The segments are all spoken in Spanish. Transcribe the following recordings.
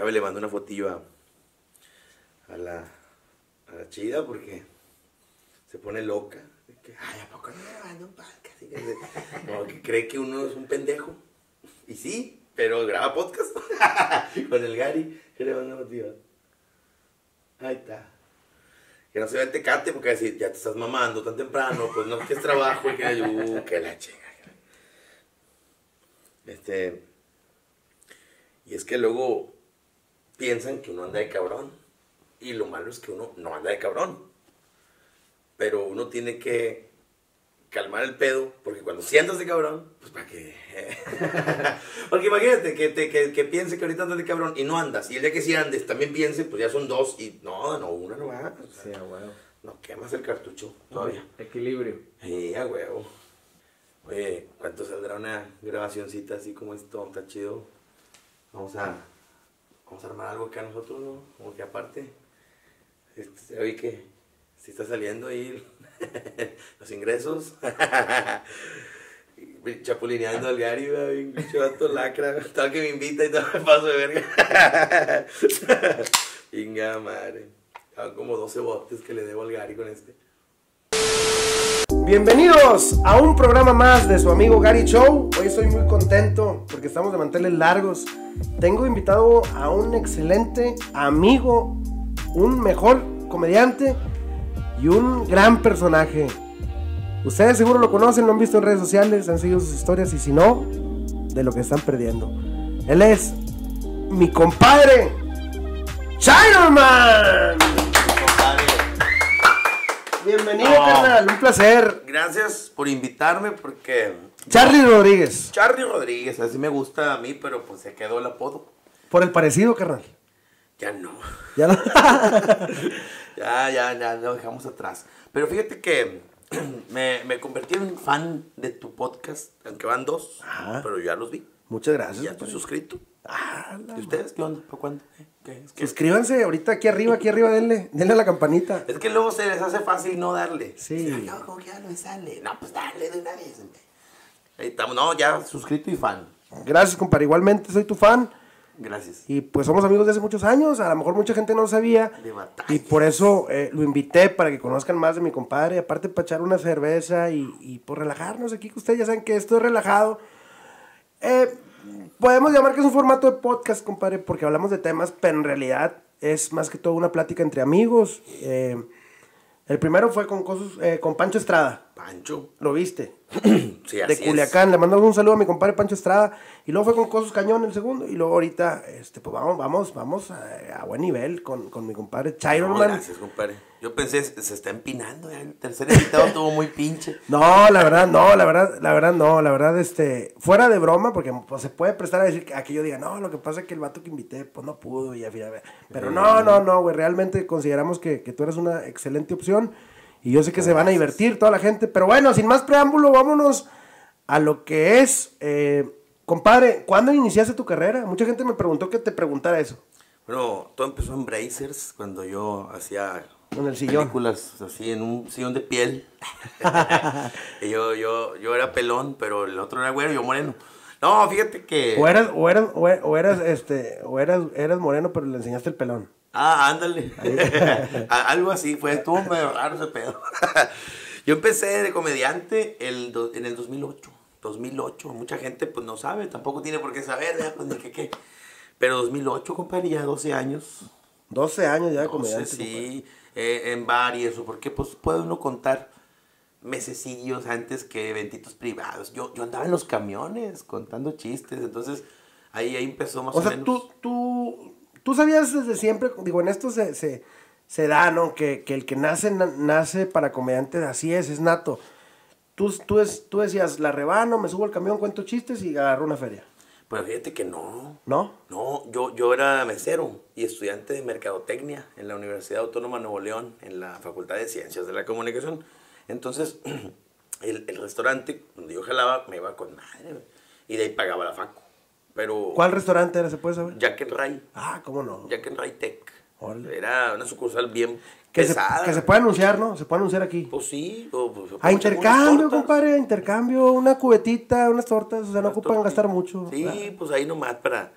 Javi le mandó una fotillo a, la, chida porque se pone loca. De que, Ay, ¿a poco no grabando un podcast? Como que cree que uno es un pendejo. Y sí, pero graba podcast con el Gary. Que le manda una fotillo. Ahí está. Que no se vea el tecate porque decir, ya te estás mamando tan temprano, pues no, que es trabajo y que, uh, que la chinga. Este. Y es que luego piensan que uno anda de cabrón. Y lo malo es que uno no anda de cabrón. Pero uno tiene que calmar el pedo, porque cuando sientas de cabrón, pues para que... porque imagínate que, te, que, que piense que ahorita andas de cabrón y no andas. Y el día que sí andes también piense, pues ya son dos y no, no, una no va. o sea, Sí, a huevo. No quemas el cartucho todavía. Equilibrio. Sí, a huevo. Oye, ¿cuánto saldrá una grabacioncita así como esto? Está chido. Vamos a, vamos a armar algo acá nosotros, ¿no? Como que aparte. Este, oye, que si está saliendo ahí los ingresos. Chapulineando al Gary, un vato lacra. Todo que me invita y todo me paso de verga. Inga madre. Son como 12 botes que le debo al Gary con este. Bienvenidos a un programa más de su amigo Gary Show. Hoy estoy muy contento porque estamos de manteles largos. Tengo invitado a un excelente amigo, un mejor comediante y un gran personaje. Ustedes seguro lo conocen, lo han visto en redes sociales, han seguido sus historias y si no, de lo que están perdiendo. Él es mi compadre, Chinaman. Bienvenido, No. carnal, un placer. Gracias por invitarme porque Charlie Rodríguez. Charlie Rodríguez, así me gusta a mí, pero pues se quedó el apodo. Por el parecido, carnal. Ya no. Ya no. Ya, ya, ya lo dejamos atrás. Pero fíjate que me, me convertí en fan de tu podcast, aunque van dos, Ajá. pero ya los vi. Muchas gracias. Ya estoy suscrito. Ah, ¿Y ustedes qué onda? ¿Para cuándo? ¿Qué? ¿Qué? Es, que, Suscríbanse ahorita aquí arriba, aquí arriba, denle, denle a la campanita. es que luego se les hace fácil no darle. Sí. No, como que ya no me sale. No, pues dale de una vez. Ahí estamos. No, ya suscrito y fan. Gracias, compadre. Igualmente soy tu fan. Gracias. Y pues somos amigos de hace muchos años. A lo mejor mucha gente no lo sabía. De batalla. Y por eso eh, lo invité para que conozcan más de mi compadre. Aparte, para echar una cerveza y, y por relajarnos aquí, que ustedes ya saben que esto es relajado. Eh, podemos llamar que es un formato de podcast, compadre, porque hablamos de temas, pero en realidad es más que todo una plática entre amigos. Eh, el primero fue con, cosas, eh, con Pancho Estrada. Pancho. ¿Lo viste? Sí, de así es. Culiacán. Le mandamos un saludo a mi compadre Pancho Estrada. Y luego fue con Cosos Cañón el segundo. Y luego ahorita, este, pues vamos, vamos, vamos a, a buen nivel con, con mi compadre No, Chiron Man. gracias, compadre. Yo pensé, se está empinando. ya El tercer invitado estuvo muy pinche. No, la verdad, no, la verdad, la verdad, no, la verdad, este, fuera de broma, porque pues, se puede prestar a decir que, a que yo diga, no, lo que pasa es que el vato que invité, pues no pudo y al final, pero no, no, no, güey, realmente consideramos que, que tú eres una excelente opción y yo sé que se van a divertir toda la gente, pero bueno, sin más preámbulo, vámonos a lo que es, eh, compadre, ¿cuándo iniciaste tu carrera? Mucha gente me preguntó que te preguntara eso, Bueno, todo empezó en Brazers cuando yo hacía en el sillón. películas así en un sillón de piel. Y yo, yo, yo era pelón, pero el otro era güero y yo moreno. No, fíjate que. O eras, o eras, o eras, este, o eras, eras moreno, pero le enseñaste el pelón. Ah, ándale. Algo así fue, estuvo medio raro ese pedo. Yo empecé de comediante el do- en el 2008. 2008, mucha gente pues no sabe, tampoco tiene por qué saber, ¿verdad? pues ni qué qué. Pero 2008, compadre, ya 12 años. 12 años ya de 12, comediante. sí, eh, en bar y eso, porque pues puede uno contar mesecillos antes que eventitos privados. Yo, yo andaba en los camiones contando chistes, entonces ahí, ahí empezó más o, O sea, menos. tú, tú, tú sabías desde siempre, digo, en esto se, se, se da, ¿no? Que, que el que nace, na- nace para comediante, así es, es nato. Tú, tú, es, tú decías, la rebano, me subo al camión, cuento chistes y agarro una feria. Pero fíjate que no. ¿No? No, yo, yo era mesero y estudiante de mercadotecnia en la Universidad Autónoma de Nuevo León, en la Facultad de Ciencias de la Comunicación. Entonces, el, el restaurante donde yo jalaba me iba con madre, y de ahí pagaba la facu. Pero ¿Cuál restaurante era? ¿Se puede saber? Jack and Ray, Ah, ¿cómo no? Jack and Ray Tech. Órale. Era una sucursal bien Que se, pesada. que se puede anunciar, ¿no? Se puede anunciar aquí. Pues sí. o, pues, se A unas intercambio, compadre, a intercambio, una cubetita, unas tortas, o sea, no Unas ocupan tortas. gastar mucho. Sí, Ah, pues ahí nomás para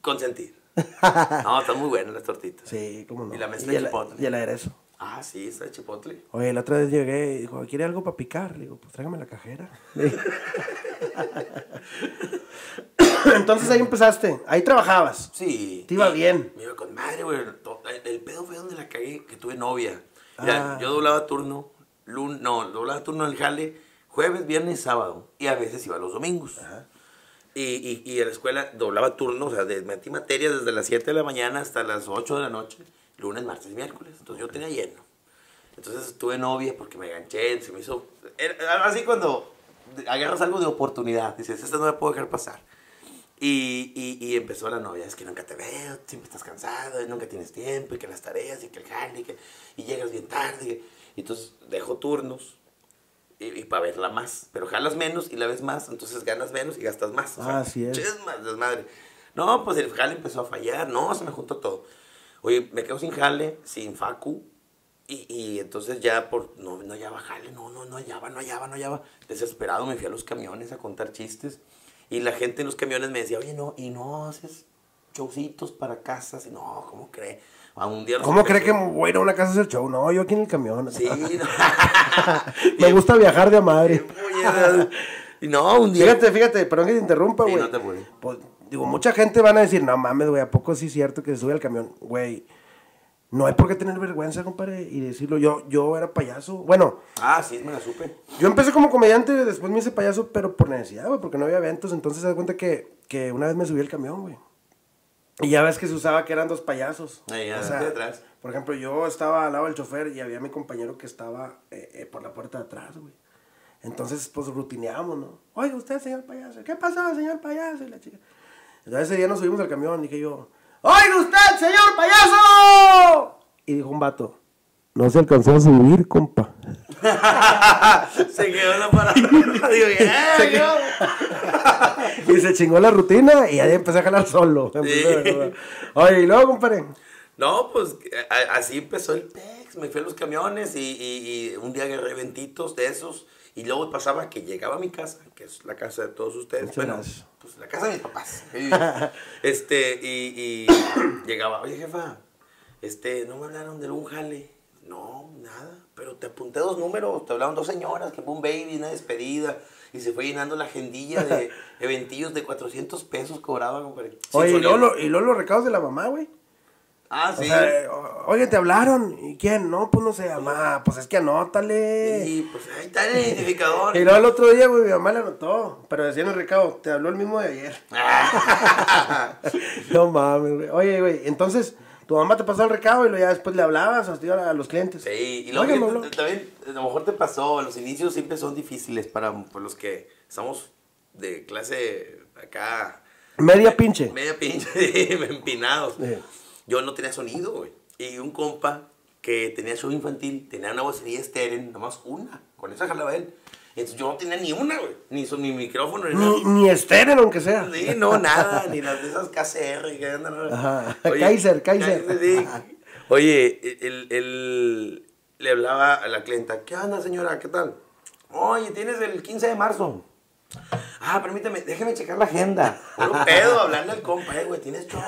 consentir. No, están muy buenas las tortitas. Sí, cómo no. Y la mezcla de el- chipotle. Y el aderezo. Ah, sí, está de chipotle. Oye, la otra vez llegué y dijo, ¿quiere algo para picar? Le digo, pues tráigame la cajera. Entonces ahí empezaste, ahí trabajabas. Sí. Te iba y bien. Me iba con madre, güey. El, pedo fue donde la cagué, que tuve novia. Mira, Ah. yo doblaba turno, lun, no, doblaba turno en el jale, jueves, viernes sábado. Y a veces iba los domingos. Y, y, y en la escuela doblaba turno, o sea, de, metí materias desde las 7 de la mañana hasta las 8 de la noche, lunes, martes y miércoles. Entonces yo tenía lleno. Entonces tuve novia porque me enganché, se me hizo... Era así cuando agarras algo de oportunidad, dices, esta no la puedo dejar pasar. Y, y, y empezó la novia, es que nunca te veo, siempre estás cansado, y nunca tienes tiempo, y que las tareas, y que el jale, y, que, y llegas bien tarde. Y entonces dejo turnos, y, para verla más, pero jalas menos y la ves más, entonces ganas menos y gastas más. O Ah, así es. más desmadre. No, pues el jale empezó a fallar, no, se me juntó todo. Oye, me quedo sin jale, sin facu, y, y entonces ya por, no, no hallaba jale, no, no, no hallaba, no hallaba, no hallaba. Desesperado me fui a los camiones a contar chistes, y la gente en los camiones me decía, oye, no, y no haces showcitos para casas, y no, ¿cómo cree? A un día ¿Cómo cree que voy a ir a una casa a hacer show? No, yo aquí en el camión. Sí, no. Me gusta viajar de a madre. Y no, un día. Fíjate, fíjate, perdón que te interrumpa, Sí, güey. no te apures. Pues, digo, mucha gente van a decir, no mames, güey, ¿a poco sí es cierto que se sube al camión? Güey, no hay por qué tener vergüenza, compadre, y decirlo. Yo, yo era payaso. Bueno, Ah, sí, me la supe. yo empecé como comediante, después me hice payaso, pero por necesidad, güey, porque no había eventos. Entonces, se da cuenta que, que una vez me subí al camión, güey. Y ya ves que se usaba que eran dos payasos. Ahí, adelante y atrás. Por ejemplo, yo estaba al lado del chofer y había mi compañero que estaba eh, eh, por la puerta de atrás, güey. Entonces, pues rutineamos, ¿no? Oiga, usted, señor payaso. ¿Qué pasó, señor payaso? Y la chica. Entonces ese día nos subimos al camión y dije yo, ¡Oiga usted, señor payaso! Y dijo un vato, no se alcanzó a subir, compa. se quedó la parada. Digo, "Eh, Se quedó. y se chingó la rutina y ahí empecé a jalar solo. Oye, y luego, compadre. No, pues a- así empezó el PEX. Me fui a los camiones y, y- y un día agarré ventitos de esos. Y luego pasaba que llegaba a mi casa, que es la casa de todos ustedes. Muchas bueno, gracias. pues la casa de mis papás. este, y, y llegaba, oye jefa, este, no me hablaron de un jale. No, nada. Pero te apunté dos números, te hablaron dos señoras, que fue un baby, una despedida. Y se fue llenando la agendilla de eventillos de 400 pesos compadre. Sin Oye, y luego, y luego los recados de la mamá, güey. Ah, O sí. sea, oye, te hablaron. ¿Y quién? No, pues no sé, mamá. Pues es que anótale. Y pues ahí está el identificador. Y luego el otro día, güey, mi mamá le anotó. Pero decía en el recado, te habló el mismo de ayer. no mames, güey. Oye, güey, entonces, tu mamá te pasó el recado y luego ya después le hablabas a, los clientes. Sí, y luego Oye, también a lo mejor te pasó, los inicios siempre son difíciles para por los que estamos de clase acá. Media pinche. Media pinche, empinados. Sí. Yo no tenía sonido, güey. Y un compa que tenía show infantil, tenía una vocería estéreo, nomás una. Con esa jalaba él. Entonces yo no tenía ni una, güey. Ni, ni micrófono, ni, nada. Ni, ni estéreo, aunque sea. Sí, no, nada, ni las de esas KCR que andan. Ajá. Kaiser, Kaiser. sí. Oye, el, el- le hablaba a la clienta, ¿qué onda, señora? ¿Qué tal? Oye, tienes el 15 de marzo. Ah, permíteme, déjeme checar la agenda. Un pedo, hablarle al compa, eh, güey, tienes show.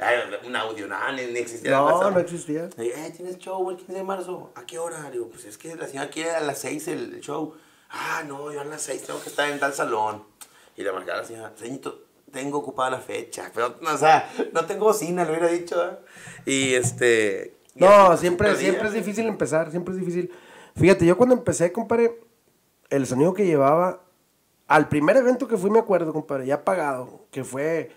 Ay, un audio, nada, ni, ni existía. No, no existía. Le eh, ¿tienes show el 15 de marzo? ¿A qué hora? Le digo, pues es que la señora quiere a las 6 el, show. Ah, no, yo a las 6 tengo que estar en tal salón. Y le marcaba a la señora, señorito, tengo ocupada la fecha. Pero, no, o sea, no tengo bocina, lo hubiera dicho. ¿eh? Y este... y No, así, siempre, siempre es difícil empezar, siempre es difícil. Fíjate, yo cuando empecé, compadre, el sonido que llevaba, al primer evento que fui, me acuerdo, compadre, ya pagado, que fue,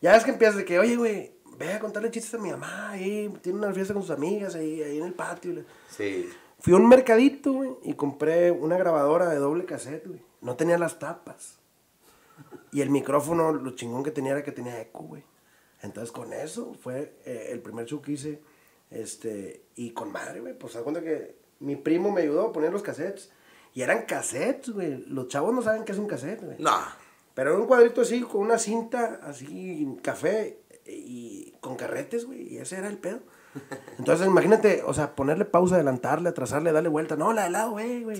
ya ves que empiezas de que, oye, güey, ve a contarle chistes a mi mamá, ahí, tiene una fiesta con sus amigas, ahí, ahí en el patio. Sí. Fui a un mercadito, güey, y compré una grabadora de doble cassette, güey. No tenía las tapas. Y el micrófono, lo chingón que tenía era que tenía eco, güey. Entonces, con eso fue eh, el primer show que hice. Este, y con madre, güey. Pues, se cuenta que mi primo me ayudó a poner los cassettes. Y eran cassettes, güey. Los chavos no saben qué es un cassette, güey. No. Pero era un cuadrito así, con una cinta, así, café, y con carretes, güey, y ese era el pedo. Entonces, imagínate, o sea, ponerle pausa, adelantarle, atrasarle, darle vuelta. No, la de lado, güey, güey.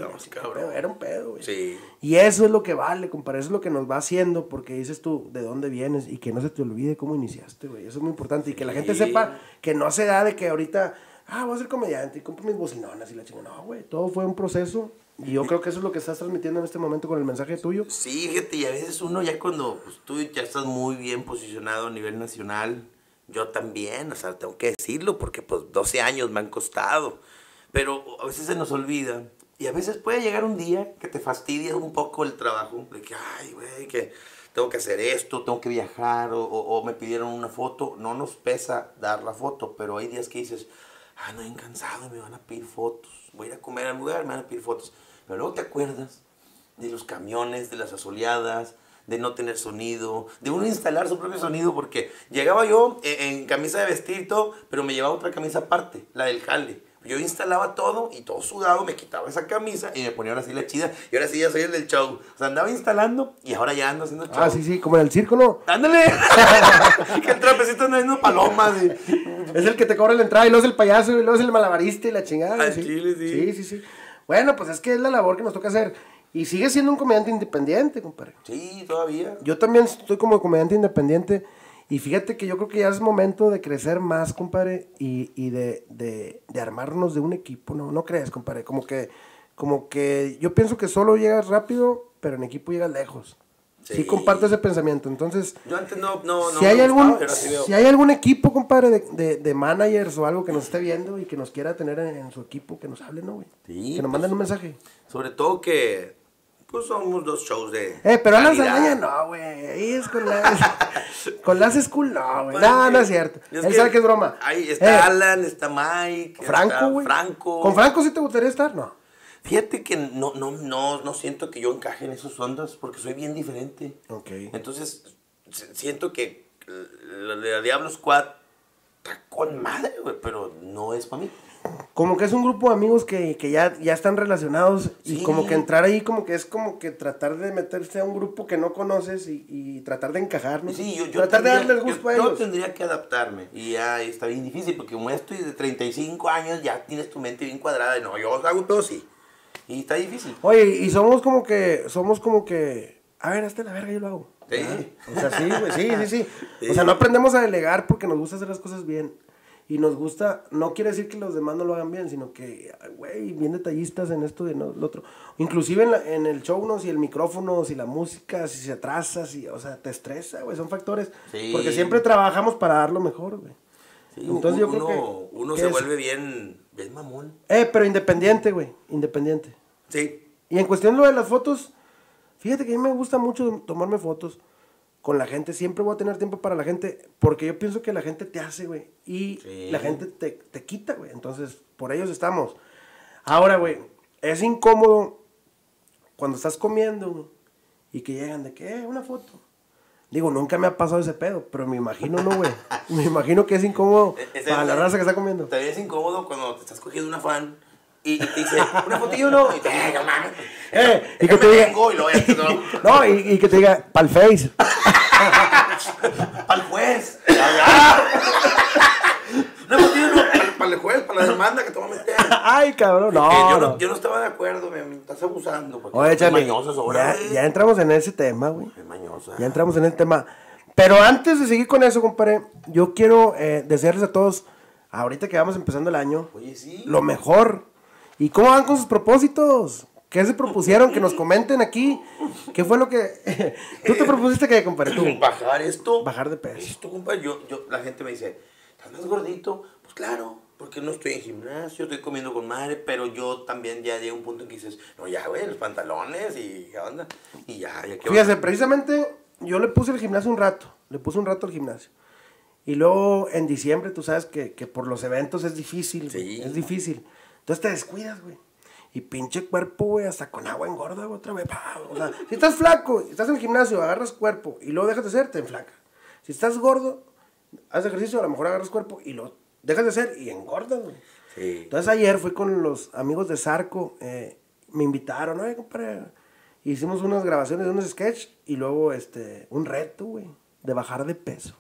Era un pedo, güey. Sí. Y eso es lo que vale, compadre. Eso es lo que nos va haciendo, porque dices tú de dónde vienes y que no se te olvide cómo iniciaste, güey. Eso es muy importante. Y que la gente Sí. sepa que no se da de que ahorita, ah, voy a ser comediante y compro mis bocinonas y la chingada. No, güey. Todo fue un proceso. Y yo creo que eso es lo que estás transmitiendo en este momento con el mensaje tuyo. Sí, fíjate, y a veces uno ya cuando pues, tú ya estás muy bien posicionado a nivel nacional, yo también, o sea, tengo que decirlo porque pues 12 años me han costado, pero a veces se nos olvida y a veces puede llegar un día que te fastidia un poco el trabajo, de que, ay, güey, que tengo que hacer esto, tengo que viajar o, o- o me pidieron una foto, no nos pesa dar la foto, pero hay días que dices, ah, no, bien cansado y me van a pedir fotos, voy a ir a comer al lugar, me van a pedir fotos, pero luego te acuerdas de los camiones, de las asoleadas, de no tener sonido, de uno instalar su propio sonido, porque llegaba yo en, en camisa de vestir y todo, pero me llevaba otra camisa aparte, la del jale. Yo instalaba todo y todo sudado, me quitaba esa camisa y me ponía ahora sí la chida. Y ahora sí ya soy el del show. O sea, andaba instalando y ahora ya ando haciendo show. Ah, sí, sí, como en el circo, ¿no? ¡Ándale! que el trapecito anda haciendo palomas. y- Es el que te cobra la entrada y luego es el payaso y luego es el malabarista y la chingada. Al sí. chile, sí. Sí, sí, sí. Bueno, pues es que es la labor que nos toca hacer. Y sigue siendo un comediante independiente, compadre. Sí, todavía. Yo también estoy como comediante independiente. Y fíjate que yo creo que ya es momento de crecer más, compadre, y, y de, de, de armarnos de un equipo, ¿no? ¿No crees, compadre? Como que, como que yo pienso que solo llegas rápido, pero en equipo llegas lejos. Sí, Sí. comparto ese pensamiento. Entonces, Yo antes no, no, no si, hay gustaba, algún, sí si hay algún equipo, compadre, de, de, de managers o algo que nos esté viendo y que nos quiera tener en, en su equipo, que nos hable, ¿no, güey? Sí, que nos pues. manden un mensaje. Sobre todo que, pues somos dos shows de. Eh, pero Alan. Saldaña no, güey. Ahí es con las. con las school, no, güey. No, no es cierto. es Él sabe que es broma. Ahí está Eh, Alan, está Mike. Franco, está güey. Franco. ¿Con Franco sí te gustaría estar? No. Fíjate que no, no, no, no siento que yo encaje en esos ondas porque soy bien diferente. Ok. Entonces, siento que la de Diablo Squad está con madre, güey, pero no es para mí. Como que es un grupo de amigos que, que ya, ya están relacionados y Sí. como que entrar ahí como que es como que tratar de meterse a un grupo que no conoces y, y tratar de encajar, ¿no? Sí, yo, yo tratar de tendría- darles gusto yo- a yo ellos. tendría que adaptarme y ya está bien difícil porque como ya estoy de 35 años ya tienes tu mente bien cuadrada y no, yo hago todo sí. Y está difícil. Oye, y somos como que, somos como que, a ver, hazte la verga, yo lo hago. Sí. O sea, sí, güey, sí, sí, sí. Sí. O sea, no aprendemos a delegar porque nos gusta hacer las cosas bien. Y nos gusta, no quiere decir que los demás no lo hagan bien, sino que, güey, bien detallistas en esto y en lo otro. Inclusive en, la- en el show, ¿no? Si el micrófono, si la música, si se atrasa, si, o sea, te estresa, güey, son factores. Sí. Porque siempre trabajamos para dar lo mejor, güey. Sí, Entonces yo uno, creo que- uno se es- vuelve bien, bien mamón. Eh, pero independiente, güey, independiente. Sí. Y en cuestión de lo de las fotos, fíjate que a mí me gusta mucho tomarme fotos con la gente. Siempre voy a tener tiempo para la gente, porque yo pienso que la gente te hace, güey. Y Sí. la gente te, te quita, güey. Entonces, por ellos estamos. Ahora, güey, es incómodo cuando estás comiendo güey, y que llegan de que, eh, una foto. Digo, nunca me ha pasado ese pedo, pero me imagino, ¿no, güey? me imagino que es incómodo E- para la raza que está comiendo. También es incómodo cuando te estás cogiendo una fan y, y te dice, una fotillo no, y te. Eh, y que te diga, vengo", y luego ya te- no. no, y, y que te diga, pa'l face. Para el juez. Una fotillo no, para el juez, para la demanda que te va a meter. Ay, cabrón, no. Yo, no. no, yo no estaba de acuerdo, me, me estás abusando. porque Oye, Charlie, ya, ya entramos en ese tema, güey. Es. Ya entramos en ese tema. Pero antes de seguir con eso, compadre, yo quiero eh, desearles a todos, ahorita que vamos empezando el año, Oye, sí. lo mejor. ¿Y cómo van con sus propósitos? ¿Qué se propusieron? Que nos comenten aquí. ¿Qué fue lo que... Tú te propusiste que, compadre, tú? Bajar esto. Bajar de peso. Esto, compadre, yo, yo, la gente me dice, ¿estás más gordito? Pues claro, porque no estoy en gimnasio, estoy comiendo con madre, pero yo también ya llegué a un punto en que dices, no, ya, güey, los pantalones y qué onda. Y ya, ya que Fíjate, precisamente yo le puse el gimnasio un rato. Le puse un rato al gimnasio. Y luego en diciembre, tú sabes que, que por los eventos es difícil. Sí. Es difícil. Entonces te descuidas, güey. Y pinche cuerpo, güey, hasta con agua engorda, güey, otra vez. pa, O sea, si estás flaco, estás en el gimnasio, agarras cuerpo y luego dejas de hacer, te enflaca. Si estás gordo, haces ejercicio, a lo mejor agarras cuerpo y lo dejas de hacer y engordas, güey. Sí. Entonces ayer fui con los amigos de Zarco, eh, me invitaron, oye, compadre, hicimos unas grabaciones de unos sketch y luego este, un reto, güey, de bajar de peso.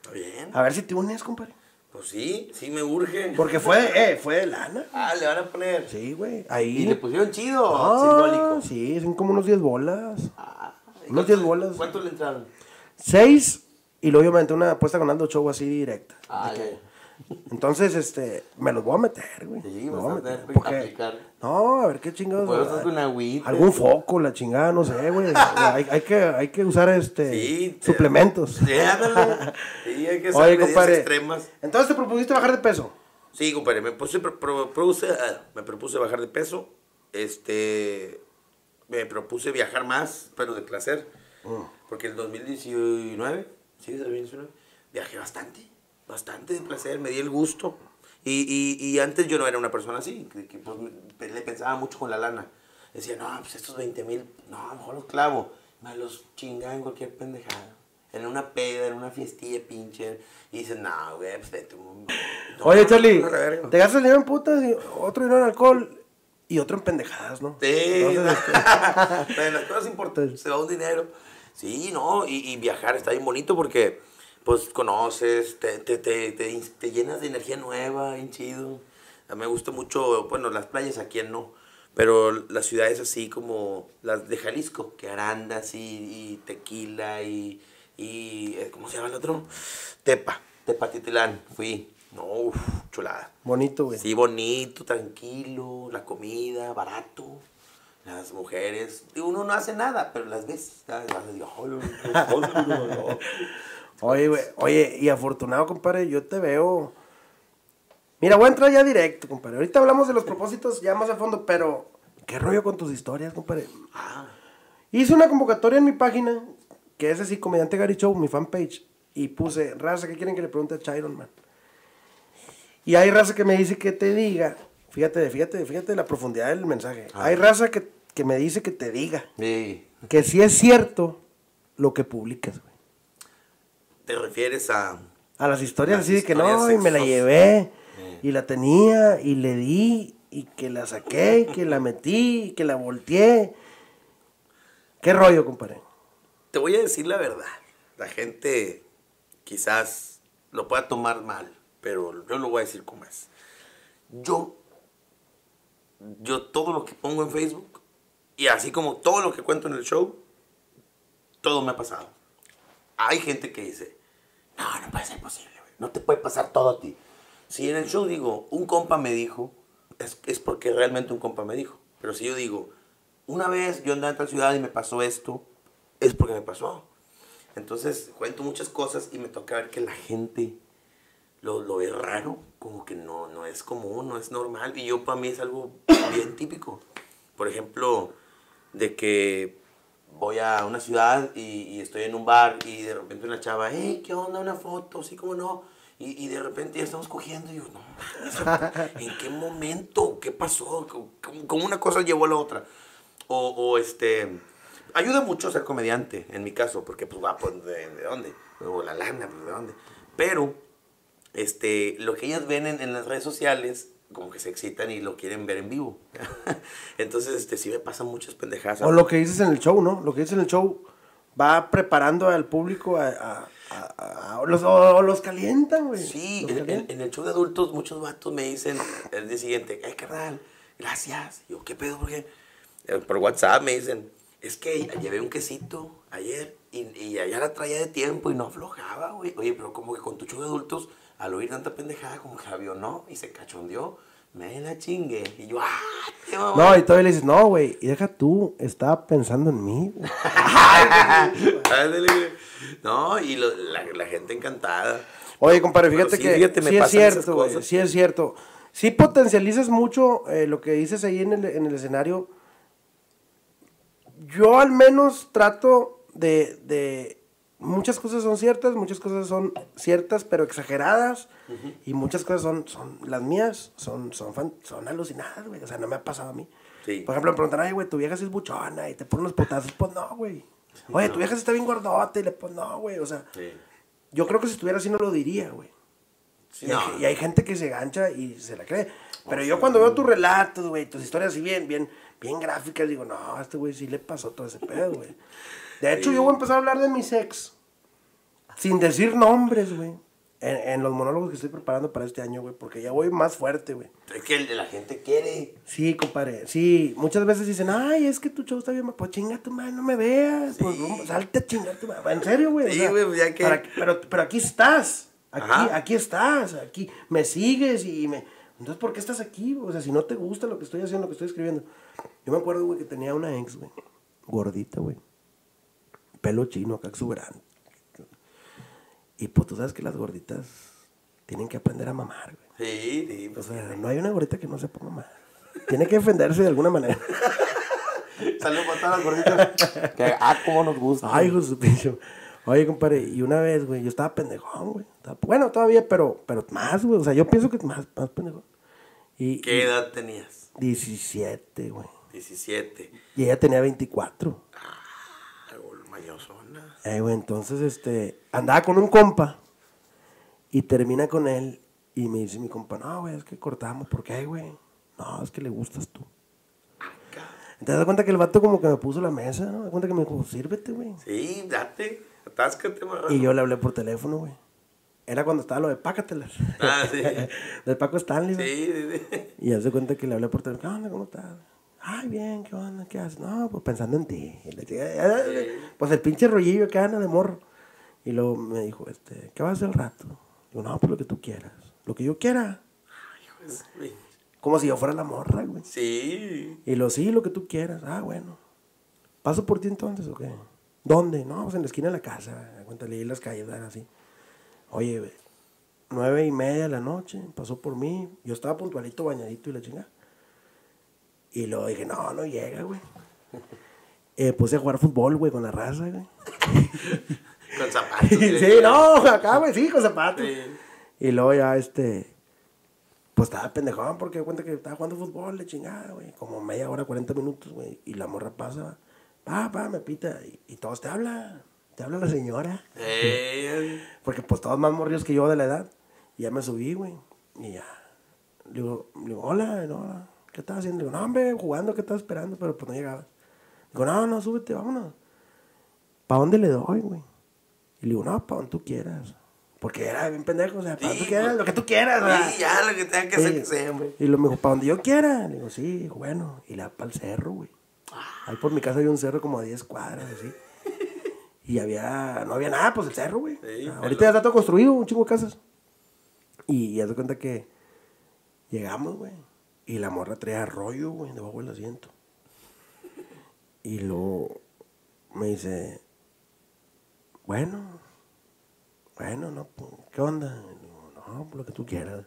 Está bien. A ver si te unes, compadre. Pues sí, sí me urge. Porque fue, eh, fue de lana. Ah, le van a poner. Sí, güey. Y Ahí. le pusieron chido, Ah, simbólico. Sí, son como unos 10 bolas. Ah, ¿y Unos cuánto- 10 bolas. ¿Cuánto le entraron? 6 y luego yo me aventé una apuesta con Aldo Show así directa. Ah. Entonces, este, me los voy a meter, güey. Sí, Me vas voy a meter, porque-. No, a ver qué chingados. Puedes con agüita. Algún foco, la chingada, no sé, güey. hay, hay que, hay que usar este Sí, suplementos. Sí, ándale. Sí, hay que Oye, compadre. extremas. Entonces te propusiste bajar de peso. Sí, compadre, me, puse, pro- pro- propuse, ah, me propuse bajar de peso. Este. Me propuse viajar más, pero de placer. Mm. Porque el 2019, sí, 2019, viajé bastante. Bastante de placer, me di el gusto. Y, y, y antes yo no era una persona así, que, que, pues, le pensaba mucho con la lana. Decía, no, pues estos 20 mil, no, mejor los clavo. Me los chingaba en cualquier pendejada. En una peda, en una fiestilla pinche. Y dicen, no, güey, pues vete. no, Oye, Charlie, no, la verga". te gastas dinero en putas, y otro dinero en alcohol y otro en pendejadas, ¿no? Sí, este, las cosas importantes se va un dinero. Sí, no, y, y viajar está bien bonito porque, pues, conoces, te, te, te, te, llenas de energía nueva, bien chido. A mí me gusta mucho, bueno, las playas aquí no, pero las ciudades así como las de Jalisco, que Arandas y, y Tequila y, y, eh, ¿cómo se llama el otro? Tepa, Tepatitlán, fui. No, uf, chulada. bonito, güey. Sí, bonito, tranquilo, la comida, barato, las mujeres. Uno no hace nada, pero las ves. ¿sabes? Vas a Oye, güey, oye, y afortunado, compadre, yo te veo. Mira, voy a entrar ya directo, compadre. Ahorita hablamos de los propósitos ya más a fondo, pero ¿qué rollo con tus historias, compadre? Ah, Hice una convocatoria en mi página, que es así, Comediante Gary Show, mi fanpage, y puse, raza, ¿qué quieren que le pregunte a Chiron, man? Y hay raza que me dice que te diga, fíjate, fíjate, fíjate la profundidad del mensaje. A Hay raza que, que me dice que te diga, sí. que si es cierto lo que publicas, güey. ¿Te refieres a...? A las historias así de que no, y me la llevé, Eh. y la tenía, y le di, y que la saqué, y que la metí, y que la volteé. ¿Qué rollo, compadre? Te voy a decir la verdad. La gente quizás lo pueda tomar mal, pero yo lo voy a decir como es. Yo, yo todo lo que pongo en Facebook, y así como todo lo que cuento en el show, todo me ha pasado. Hay gente que dice, no, no puede ser posible. No te puede pasar todo a ti. Si en el show digo, un compa me dijo, es, es porque realmente un compa me dijo. Pero si yo digo, una vez yo andaba en tal ciudad y me pasó esto, es porque me pasó. Entonces cuento muchas cosas y me toca ver que la gente lo, lo ve raro, como que no, no es común, no es normal. Y yo para mí es algo bien típico. Por ejemplo, de que voy a una ciudad y, y estoy en un bar y de repente una chava, hey, ¿qué onda? Una foto, sí, cómo no. Y, y de repente ya estamos cogiendo y yo, no, ¿en qué momento? ¿Qué pasó? ¿Cómo, cómo una cosa llevó a la otra? O, o este, ayuda mucho ser comediante, en mi caso, porque pues va, pues, ¿de, de dónde? O la lana, pues, ¿de dónde? Pero, este, lo que ellas ven en, en las redes sociales, como que se excitan y lo quieren ver en vivo. Entonces, este, sí me pasan muchas pendejadas. O lo que dices en el show, ¿no? Lo que dices en el show va preparando al público a... a- a- a- los, o- los calientan, güey. Sí, en, en- calientan. en el show de adultos muchos vatos me dicen el día siguiente, ay carnal, gracias. Y yo, ¿qué pedo? ¿Por qué? Eh, Por WhatsApp me dicen, es que llevé un quesito ayer y, y ya la traía de tiempo y no aflojaba, güey. Oye, pero como que con tu show de adultos, al oír tanta pendejada, como que avionó y se cachondeó, me la chingue. Y yo, ¡ah! te mamá". No, y todavía le dices, no, güey, y deja tú, estaba pensando en mí. güey". Ándale, güey. No, y lo- la, la gente encantada. Oye, compadre, fíjate sí, que fíjate, me sí es cierto, güey, sí es cierto. Sí potencializas mucho eh, lo que dices ahí en el, en el escenario. Yo al menos trato de, de... Muchas cosas son ciertas, muchas cosas son ciertas, pero exageradas. Y muchas cosas son, son las mías, son, son, fan- son alucinadas, güey. O sea, no me ha pasado a mí. Sí. Por ejemplo, me preguntan, ay, güey, tu vieja sí es buchona y te pone unos potazos. Pues no, güey. Oye, tu vieja sí está bien gordota y le pues no, güey. O sea, Sí. yo creo que si estuviera así no lo diría, güey. Sí, y, hay, no. y hay gente que se gancha y se la cree. Pero yo cuando veo tus relatos, güey, tus historias así bien, bien, bien gráficas, digo, no, a este güey sí le pasó todo ese pedo, güey. De hecho, Sí. yo voy a empezar a hablar de mis ex. sin decir nombres, güey. En, en los monólogos que estoy preparando para este año, güey, porque ya voy más fuerte, güey. Es que el de la gente quiere. Sí, compadre, sí. Muchas veces dicen, ay, es que tu show está bien, ma-". pues chinga tu madre, no me veas. Pues no, salte a chingar tu madre. En serio, güey. Sí, güey, pues, ya que- para- pero, pero aquí estás. Aquí, Ajá. aquí estás. Aquí me sigues y me. Entonces, ¿por qué estás aquí? O sea, si no te gusta lo que estoy haciendo, lo que estoy escribiendo. Yo me acuerdo, güey, que tenía una ex, güey. Gordita, güey. Pelo chino, acá exuberante. Y pues tú sabes que las gorditas tienen que aprender a mamar, güey. Sí, sí, O pues. sea, no hay una gordita que no sepa mamar. Tiene que defenderse de alguna manera. Saludos para todas las gorditas. que, ah, cómo nos gusta. Ay, hijo su pinche. Oye, compadre, y una vez, güey, yo estaba pendejón, güey. Estaba- Bueno, todavía, pero, pero más, güey. O sea, yo pienso que más, más pendejón. Y, ¿Qué edad tenías? y 17, güey. 17. Y ella tenía 24. Eh, güey, entonces, este, andaba con un compa y termina con él y me dice mi compa, no, güey, es que cortamos. ¿Por qué, güey? No, es que le gustas tú. Entonces, das cuenta que el vato como que me puso la mesa, ¿no? Das cuenta que me dijo, sírvete, güey. Sí, date. Atáscate. Y yo le hablé por teléfono, güey. Era cuando estaba lo de Pácatelas. Ah, sí. Del Paco Stanley, güey. Sí, sí, sí. Y hace cuenta que le hablé por teléfono. ¿Qué onda? ¿Cómo estás? Ay, bien, ¿qué onda? ¿Qué haces? No, pues pensando en ti. Le dije, "Eh, Pues el pinche rollillo que anda de morro. Y luego me dijo, este, ¿qué vas a hacer al rato? Digo, no, pues lo que tú quieras. Lo que yo quiera. Pues, güey. Como si yo fuera la morra, güey. Sí. Y lo sí, lo que tú quieras. Ah, bueno. ¿Paso por ti entonces o qué? ¿Dónde? No, pues en la esquina de la casa. Cuéntale ahí las calles, así. Oye, güey, nueve y media de la noche, pasó por mí. Yo estaba puntualito, bañadito y la chingada. Y luego dije, no, no llega, güey. Eh, puse a jugar fútbol, güey, con la raza, güey. Con zapatos. sí, no, acá, güey, sí, con zapatos. Sí. Y luego ya, este, pues estaba pendejón porque me cuenta que estaba jugando fútbol, le chingada, güey. Como media hora, 40 minutos, güey. Y la morra pasa, pa, pa, me pita. Y, y todos te habla, te habla la señora. Eh, Porque pues todos más morridos que yo de la edad. Y ya me subí, güey. Y ya. Le digo, le digo, hola, no, ¿qué estás haciendo? Le digo, no, hombre, jugando, ¿qué estás esperando? Pero pues no llegaba. Digo, no, no, súbete, vámonos. ¿Para dónde le doy, güey? Y le digo, no, para donde tú quieras. Porque era bien pendejo, o sea, para Sí, donde tú quieras, lo que tú quieras, ¿verdad? Sí, ya, lo que tenga que hacer que sea, hombre. Y lo me dijo, para donde yo quiera. Le digo, sí, bueno. Y le da para el cerro, güey. Ahí por mi casa había un cerro como a 10 cuadras, así. Y había, no había nada, pues el cerro, güey. Sí, Ah, Ahorita ya está todo construido, un chingo de casas. Y ya se cuenta que llegamos, güey. Y la morra traía rollo, güey, debajo del asiento. Y luego me dice, bueno, bueno, no, pues, ¿qué onda? Y digo, no, pues, lo que tú quieras.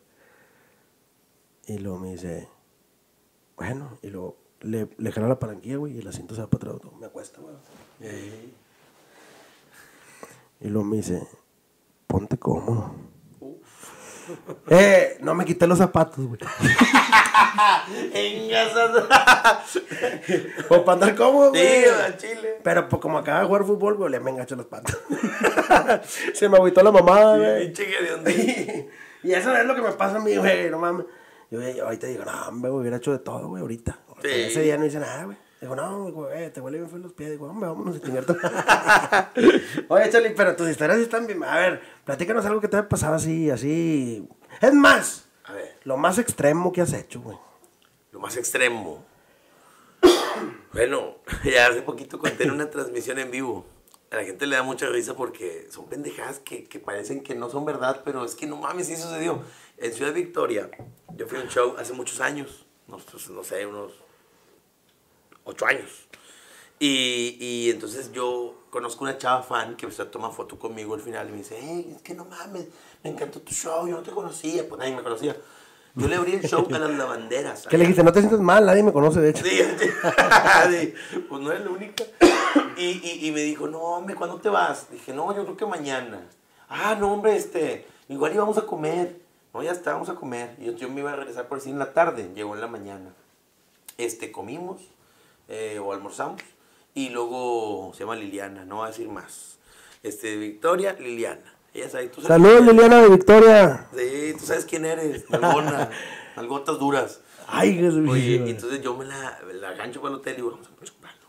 Y luego me dice, bueno, y luego le, le jala la palanquilla, güey, y el asiento se va para atrás. Me acuesta, güey. Y luego me dice, ponte cómodo. Eh, no me quité los zapatos, güey. o para andar cómodo, Sí, güey. a Chile. Pero pues como acaba de jugar fútbol, güey, le me engancho las patas. Se me agüitó la mamá, güey. De dónde. y eso es lo que me pasa a mí, güey, no mames. Yo, yo ahorita digo, no, güey, hubiera hecho de todo, güey, ahorita. Sí. Ese día no hice nada, güey. Digo, no, güey, te huele bien feo los pies. Digo, hombre, vámonos a chingar. Oye, Charlie, pero tus historias están bien. A ver, platícanos algo que te haya pasado así, así. Es más, A ver, lo más extremo que has hecho, güey. lo más extremo. Bueno, ya hace poquito conté en una transmisión en vivo. A la gente le da mucha risa porque son pendejadas que, que parecen que no son verdad, pero es que no mames, sí sucedió. En Ciudad Victoria, yo fui a un show hace muchos años, no, no sé, unos ocho años. Y, y entonces yo conozco una chava fan que se toma foto conmigo al final y me dice, hey, es que no mames, me encantó tu show, yo no te conocía, pues nadie me conocía. Yo le abrí el show a las lavanderas. Que le dijiste, no te sientes mal, nadie me conoce, de hecho. Sí, sí. Sí, pues no eres la única. Y, y, y me dijo, no, hombre, ¿cuándo te vas? Dije, no, yo creo que mañana. Ah, no, hombre, este, igual íbamos a comer. No, ya está, vamos a comer. Y yo, yo me iba a regresar por así en la tarde, llegó en la mañana. Este, comimos eh, o almorzamos. Y luego se llama Liliana, no voy a decir más. Este, Victoria, Liliana. Ella sabe, tú sabes Saludos, Liliana de Victoria. Sí, tú sabes quién eres, Nalgona, nalgotas duras. Ay, Jesús. Oye, entonces yo me la, la gancho para el hotel y digo, vamos a comprarlo.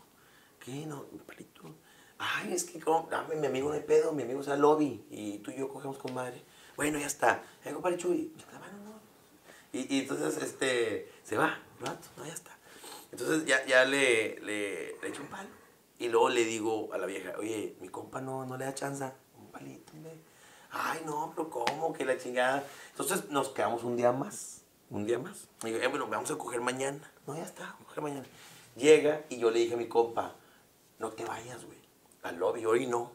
¿Qué? No, un palito. Ay, es que, como, dame, mi amigo hay pedo, mi amigo es al lobby. Y tú y yo cogemos con madre. Bueno, ya está. Eh, compadre Chuy, la mano, no. Y, y entonces, este, se va, un rato, no, ya está. Entonces ya, ya le, le, le echo un palo. Y luego le digo a la vieja, oye, mi compa no, no le da chanza. Un palito, hombre. Ay, no, pero ¿cómo? Que la chingada. Entonces nos quedamos un día más. Un día más. Y digo, eh, bueno, vamos a coger mañana. No, ya está, vamos a coger mañana. Llega y yo le dije a mi compa, no te vayas, güey. Al lobby, hoy no.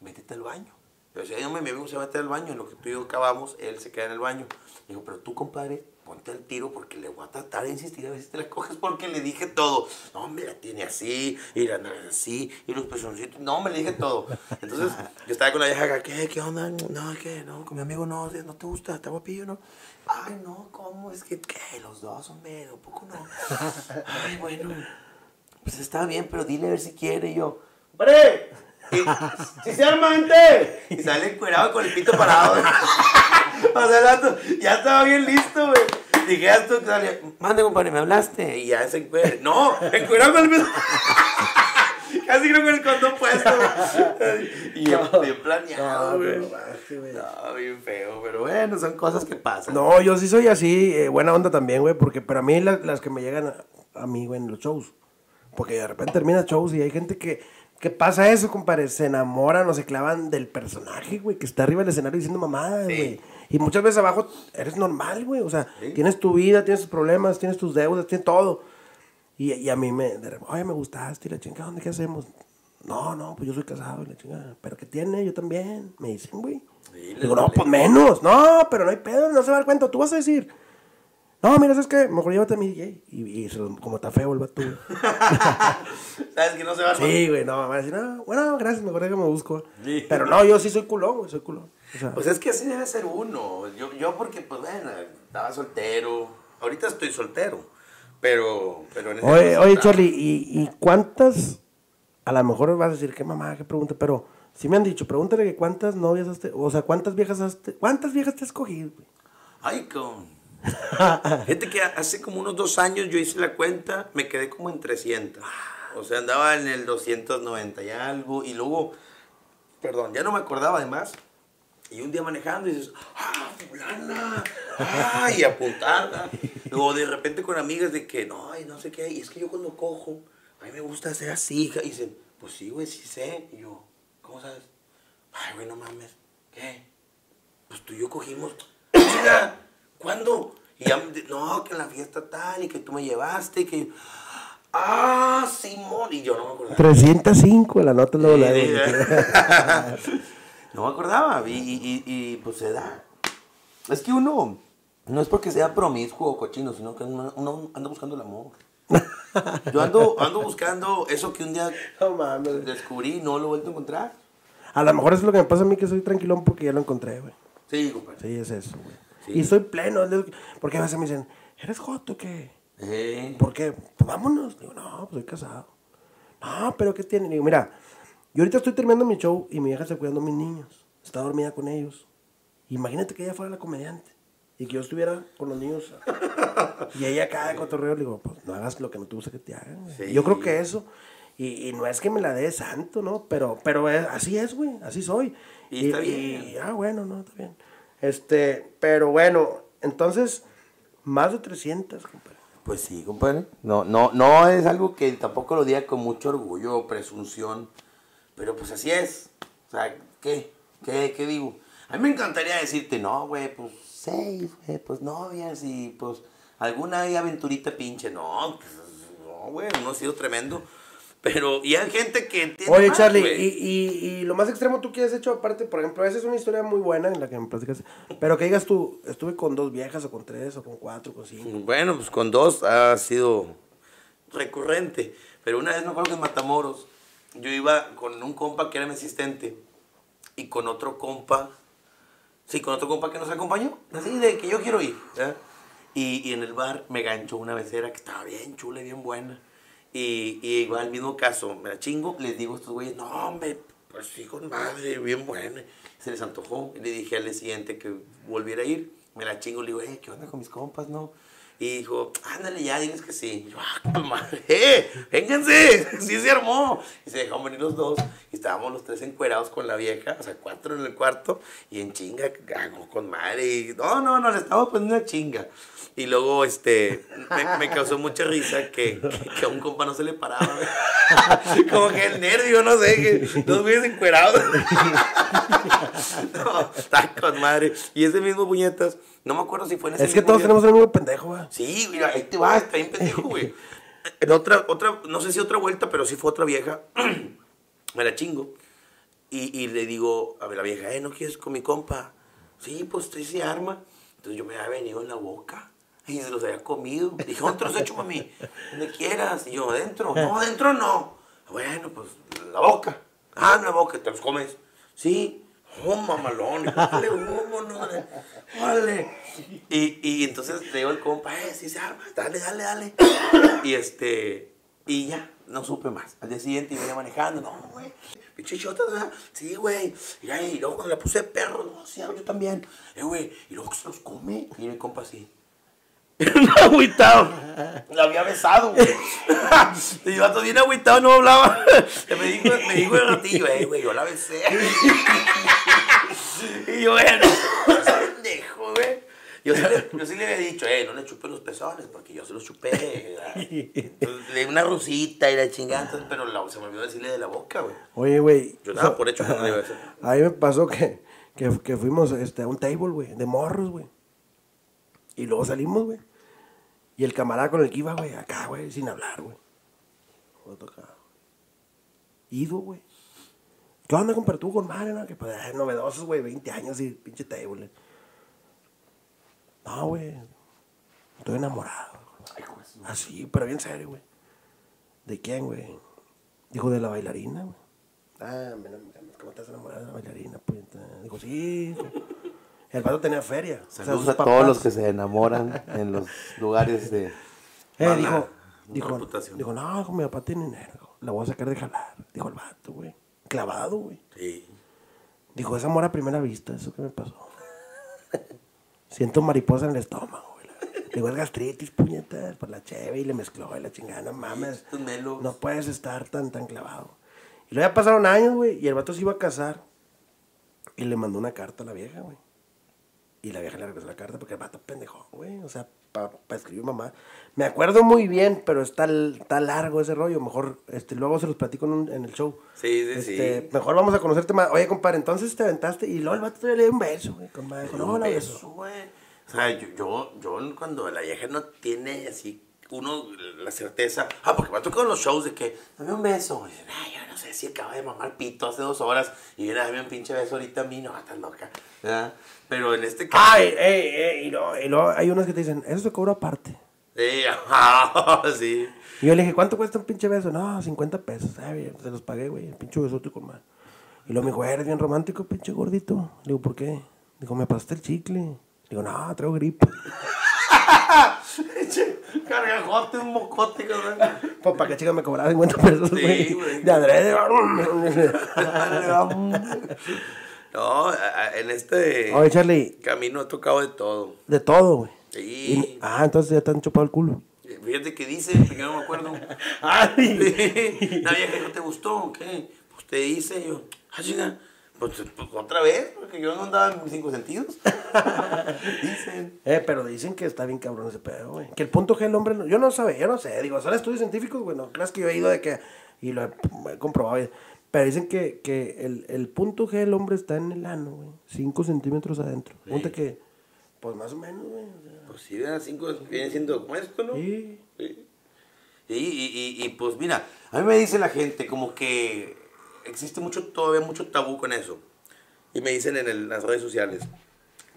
Métete al baño. Pero si mi amigo se va a meter al baño, en lo que tú y yo acabamos, él se queda en el baño. Digo, pero tú, compadre, ponte al tiro porque le voy a tratar de insistir a ver si te la coges porque le dije todo. No, me la tiene así, y la nariz así, y los pezoncitos. No, me le dije todo. Entonces, yo estaba con la vieja acá, ¿qué? ¿Qué onda? No, ¿qué? No, con mi amigo no, no te gusta, está guapillo, ¿no? Ay, no, ¿cómo? Es que, ¿qué? Los dos, hombre, un poco no. Ay, bueno, pues está bien, pero dile a ver si quiere. Y yo, ¡Hombre! ¡Si se arma, gente! Y sale encuerado con el pito parado. o sea, ya estaba bien listo, güey. Dije, ya esto mande, compadre, me hablaste. Y ya se encuera. No, encuerado con el pito. Casi creo con el condón puesto. Y yo, bien planeado, güey. No, bien feo, pero bueno, son cosas que pasan. No, yo sí soy así, eh, buena onda también, güey, porque para mí la- las que me llegan a, a mí, güey, en los shows. Porque de repente termina shows y hay gente que, que pasa eso, compadre, se enamoran o se clavan del personaje, güey, que está arriba del escenario diciendo mamadas, Sí. güey. Y muchas veces abajo eres normal, güey, o sea, tienes tu vida, tienes tus problemas, tienes tus deudas, tienes todo. Y, y a mí me, de repente, oye, me gustaste, y la chinga, ¿dónde qué hacemos? No, no, pues yo soy casado, y la chinga, pero ¿qué tiene? Yo también, me dicen, güey. Sí, Digo, no, vale. pues menos. No, pero no hay pedo, no se va a dar cuenta. Tú vas a decir, no, mira, ¿sabes qué? Mejor llévate a mi DJ. Y, y se lo- como está feo el vato. ¿Sabes que no se va a Sí, güey, no, va a decir, no, bueno, gracias, mejor déjame busco. Sí. Pero no, yo sí soy culón, güey, soy culón. O sea, Pues es que así debe ser uno. Yo, yo porque, pues bueno, estaba soltero. Ahorita estoy soltero. Pero, pero en ese oye, oye, Charlie, ¿y, ¿y cuántas? A lo mejor vas a decir, qué mamá, qué pregunta, pero sí me han dicho, pregúntale que cuántas novias has, te- o sea, cuántas viejas has, te- cuántas viejas te has cogido. Ay, con... Gente que hace como unos dos años yo hice la cuenta, me quedé como en 300. O sea, andaba en el 290 y algo. Y luego, perdón, ya no me acordaba de más. Y un día manejando y dices, ¡ah, fulana! ¡Ah! Y apuntarla. Luego de repente con amigas de que, no, y no sé qué. Y es que yo cuando cojo, a mí me gusta hacer así. hija". Y dicen, pues sí, güey, sí sé. Y yo, ¿cómo sabes? Ay, güey, no mames. ¿Qué? Pues tú y yo cogimos. Mira, ¿cuándo? Y ya, me- no, que en la fiesta tal, y que tú me llevaste, y que. ¡Ah, Simón! Y yo no me acordaba. 305, la nota luego la sí. no me acordaba. Y, y- pues se da. Es que uno no es porque sea promiscuo o cochino, sino que uno, anda buscando el amor. Yo ando, ando buscando eso que un día No mames. descubrí y no lo he vuelto a encontrar. A lo mejor es lo que me pasa a mí que soy tranquilón porque ya lo encontré, güey. Sí, compadre. Sí, es eso, güey. Sí. Y soy pleno. Porque a veces me dicen, ¿eres joto o qué? Eh, ¿Por qué? Pues vámonos. Digo, no, pues soy casado. No, pero ¿qué tiene? Digo, mira, yo ahorita estoy terminando mi show y mi vieja está cuidando a mis niños. Está dormida con ellos. Imagínate que ella fuera la comediante y que yo estuviera con los niños. y ella acá de cotorreo, le digo, pues no hagas lo que no te gusta que te hagan. Sí. Yo creo que eso. Y, y no es que me la dé santo, ¿no? Pero, pero es- así es, güey. Así soy. Y está bien. y- ah, bueno, no, está bien. Este, pero bueno, entonces, más de 300, compadre. Pues sí, compadre. No, no, no es algo que tampoco lo diga con mucho orgullo o presunción. Pero pues así es. O sea, ¿qué? ¿Qué, qué digo? A mí me encantaría decirte, no, güey, pues seis, güey, pues novias y pues alguna aventurita pinche. No, pues, no, güey, uno ha sido tremendo. Pero, y hay gente que tiene. Oye, más, Charlie, y, y, y lo más extremo tú que has hecho, aparte, por ejemplo, esa es una historia muy buena en la que me platicas, pero que digas tú, estuve con dos viejas, o con tres, o con cuatro, con cinco. Bueno, pues con dos ha sido recurrente. Pero una vez me acuerdo que en Matamoros yo iba con un compa que era mi asistente y con otro compa, sí, con otro compa que nos acompañó, así de que yo quiero ir. Y, y en el bar me ganchó una becera que estaba bien chula bien buena. Y, y igual, mismo caso, me la chingo, les digo a estos güeyes, no, hombre, pues sí, con madre, bien buena. Se les antojó. Y le dije al siguiente que volviera a ir. Me la chingo, le digo, eh, ¿qué onda con mis compas, no? Y dijo, ándale ya, diles que sí. Y yo, ah, madre, eh, vénganse, sí se armó. Y se dejaron venir los dos. Y estábamos los tres encuerados con la vieja, o sea, cuatro en el cuarto, y en chinga, cago con madre. Y, no, no, no, le estábamos poniendo una chinga. Y luego, este, me, me causó mucha risa que, que, que a un compa no se le paraba. Como que el nervio, no sé, que dos güeyes encuerados. no, está con madre. Y ese mismo puñetas, no me acuerdo si fue en ese Es que todos día. tenemos el mismo pendejo, güey. Sí, mira, ahí te va, está bien pendejo, güey. En otra, otra, no sé si otra vuelta, pero sí fue otra vieja. Me la chingo. Y, y le digo a la vieja, eh, ¿no quieres con mi compa? Sí, pues usted se arma. Entonces yo me había venido en la boca. Y se los había comido. Dije, ¿dónde te los he hecho, mami? Donde quieras. Y yo, ¿adentro? No, adentro no. Bueno, pues, la boca. Ah, en la boca, ¿te los comes? Sí. Oh, mamalón. Dale, vámonos. Dale. Dale. Y, y entonces le digo al compa, eh, sí se arma. Dale, dale, dale. Y este, y ya, no supe más. Al día siguiente iba manejando, no, güey. Pinche chota. Sí, güey. Y, ahí, y luego cuando la puse perro, no, sí, yo también. Eh, güey. Y luego se los come. Y mi compa así. No, agüitado. La había besado, güey. Y yo, bien agüitado, no hablaba. Me dijo el ratillo, eh, güey, yo la besé. Y yo, bueno, pendejo, güey. Yo sí, le, yo sí le había dicho, eh, no le chupes los pezones, porque yo se los chupé. le di una rosita y la chingada, entonces, pero la- se me olvidó decirle de la boca, güey. Oye, güey. Yo daba por hecho no le iba a hacer. A mí me pasó que, que, que fuimos este, a un table, güey, de morros, güey. Y luego salimos, güey. Y el camarada con el que iba, güey, acá, güey, sin hablar, güey. Ido, güey. ¿Qué onda, compadre? Tú con madre, no? Que pues, ay, novedosos, güey, 20 años y pinche table. No, güey. Estoy enamorado. Así, pero bien serio, güey. ¿De quién, güey? Dijo, de la bailarina, güey. Ah, me, ¿cómo estás enamorado de la bailarina? Pues, dijo, sí. El vato tenía feria. O sea, Saludos sus a todos los que se enamoran en los lugares de... Eh, Mala dijo, dijo, dijo, no, mi papá tiene dinero. La voy a sacar de jalar. Dijo el vato, güey. Clavado, güey. Sí. Dijo, es amor a primera vista, eso que me pasó. Siento mariposa en el estómago, güey. Digo, es gastritis, puñetas, por la cheve y le mezcló y la chingada, no mames. No puedes estar tan, tan clavado. Y luego ya pasaron años, güey, y el vato se iba a casar. Y le mandó una carta a la vieja, güey. Y la vieja le regresó la carta porque el vato pendejo, güey. O sea, para escribir mamá. Me acuerdo muy bien, pero está, está largo ese rollo. Mejor, este, luego se los platico en, un- en el show. Sí, sí, Este, sí. Mejor vamos a conocerte más. Oye, compadre, entonces te aventaste y luego el vato todavía le dio un beso, güey. Compadre, dijo, no, la beso, güey. O sea, yo, yo, yo cuando la vieja no tiene así, uno la certeza, ah, porque me ha tocado los shows de que, dame un beso. Y ay, yo no sé si acaba de mamar pito hace dos horas y viene a darme un pinche beso ahorita a mí, no, estás loca. ¿verdad? Pero en este caso. Ay, ey, ey, y luego, y luego hay unos que te dicen, eso se cobra aparte. Sí, ajá, sí. Y yo le dije, ¿cuánto cuesta un pinche beso? No, 50 pesos. Ay, se los pagué, güey. El pinche besote con más. Y luego me dijo, eres bien romántico, pinche gordito. Le digo, ¿por qué? Dijo, me pasaste el chicle. Digo, no, traigo gripe. Cargajote, un mocote, cabrón. Pues para que chica me cobraba 50 pesos, Sí, güey. güey. de adrede. No, en este Oye, Charlie, camino he tocado de todo. de todo, güey. Sí. Y- ah, entonces ya te han chupado el culo. Fíjate que dice, que no me acuerdo. Ay. La vieja no te gustó, ¿o ¿qué? Pues te dice, yo, ah, chinga, pues, pues, otra vez, porque yo no andaba en mis cinco sentidos. Dicen. Eh, pero dicen que está bien cabrón ese pedo, güey. Que el punto G el hombre, no- yo no sabía, yo no sé, digo, son estudios científicos, güey, no creas que yo he ido de que, y lo he, he comprobado. Pero dicen que, que el, el punto G del hombre está en el ano, güey, 5 centímetros adentro. Sí. Ponte que, pues más o menos, güey. o sea, Pues sí, eran cinco, viene siendo como esto, ¿no? Sí. Sí. Y, y, y, y, pues mira, a mí me dice la gente como que existe mucho, todavía mucho tabú con eso. Y me dicen en el- las redes sociales,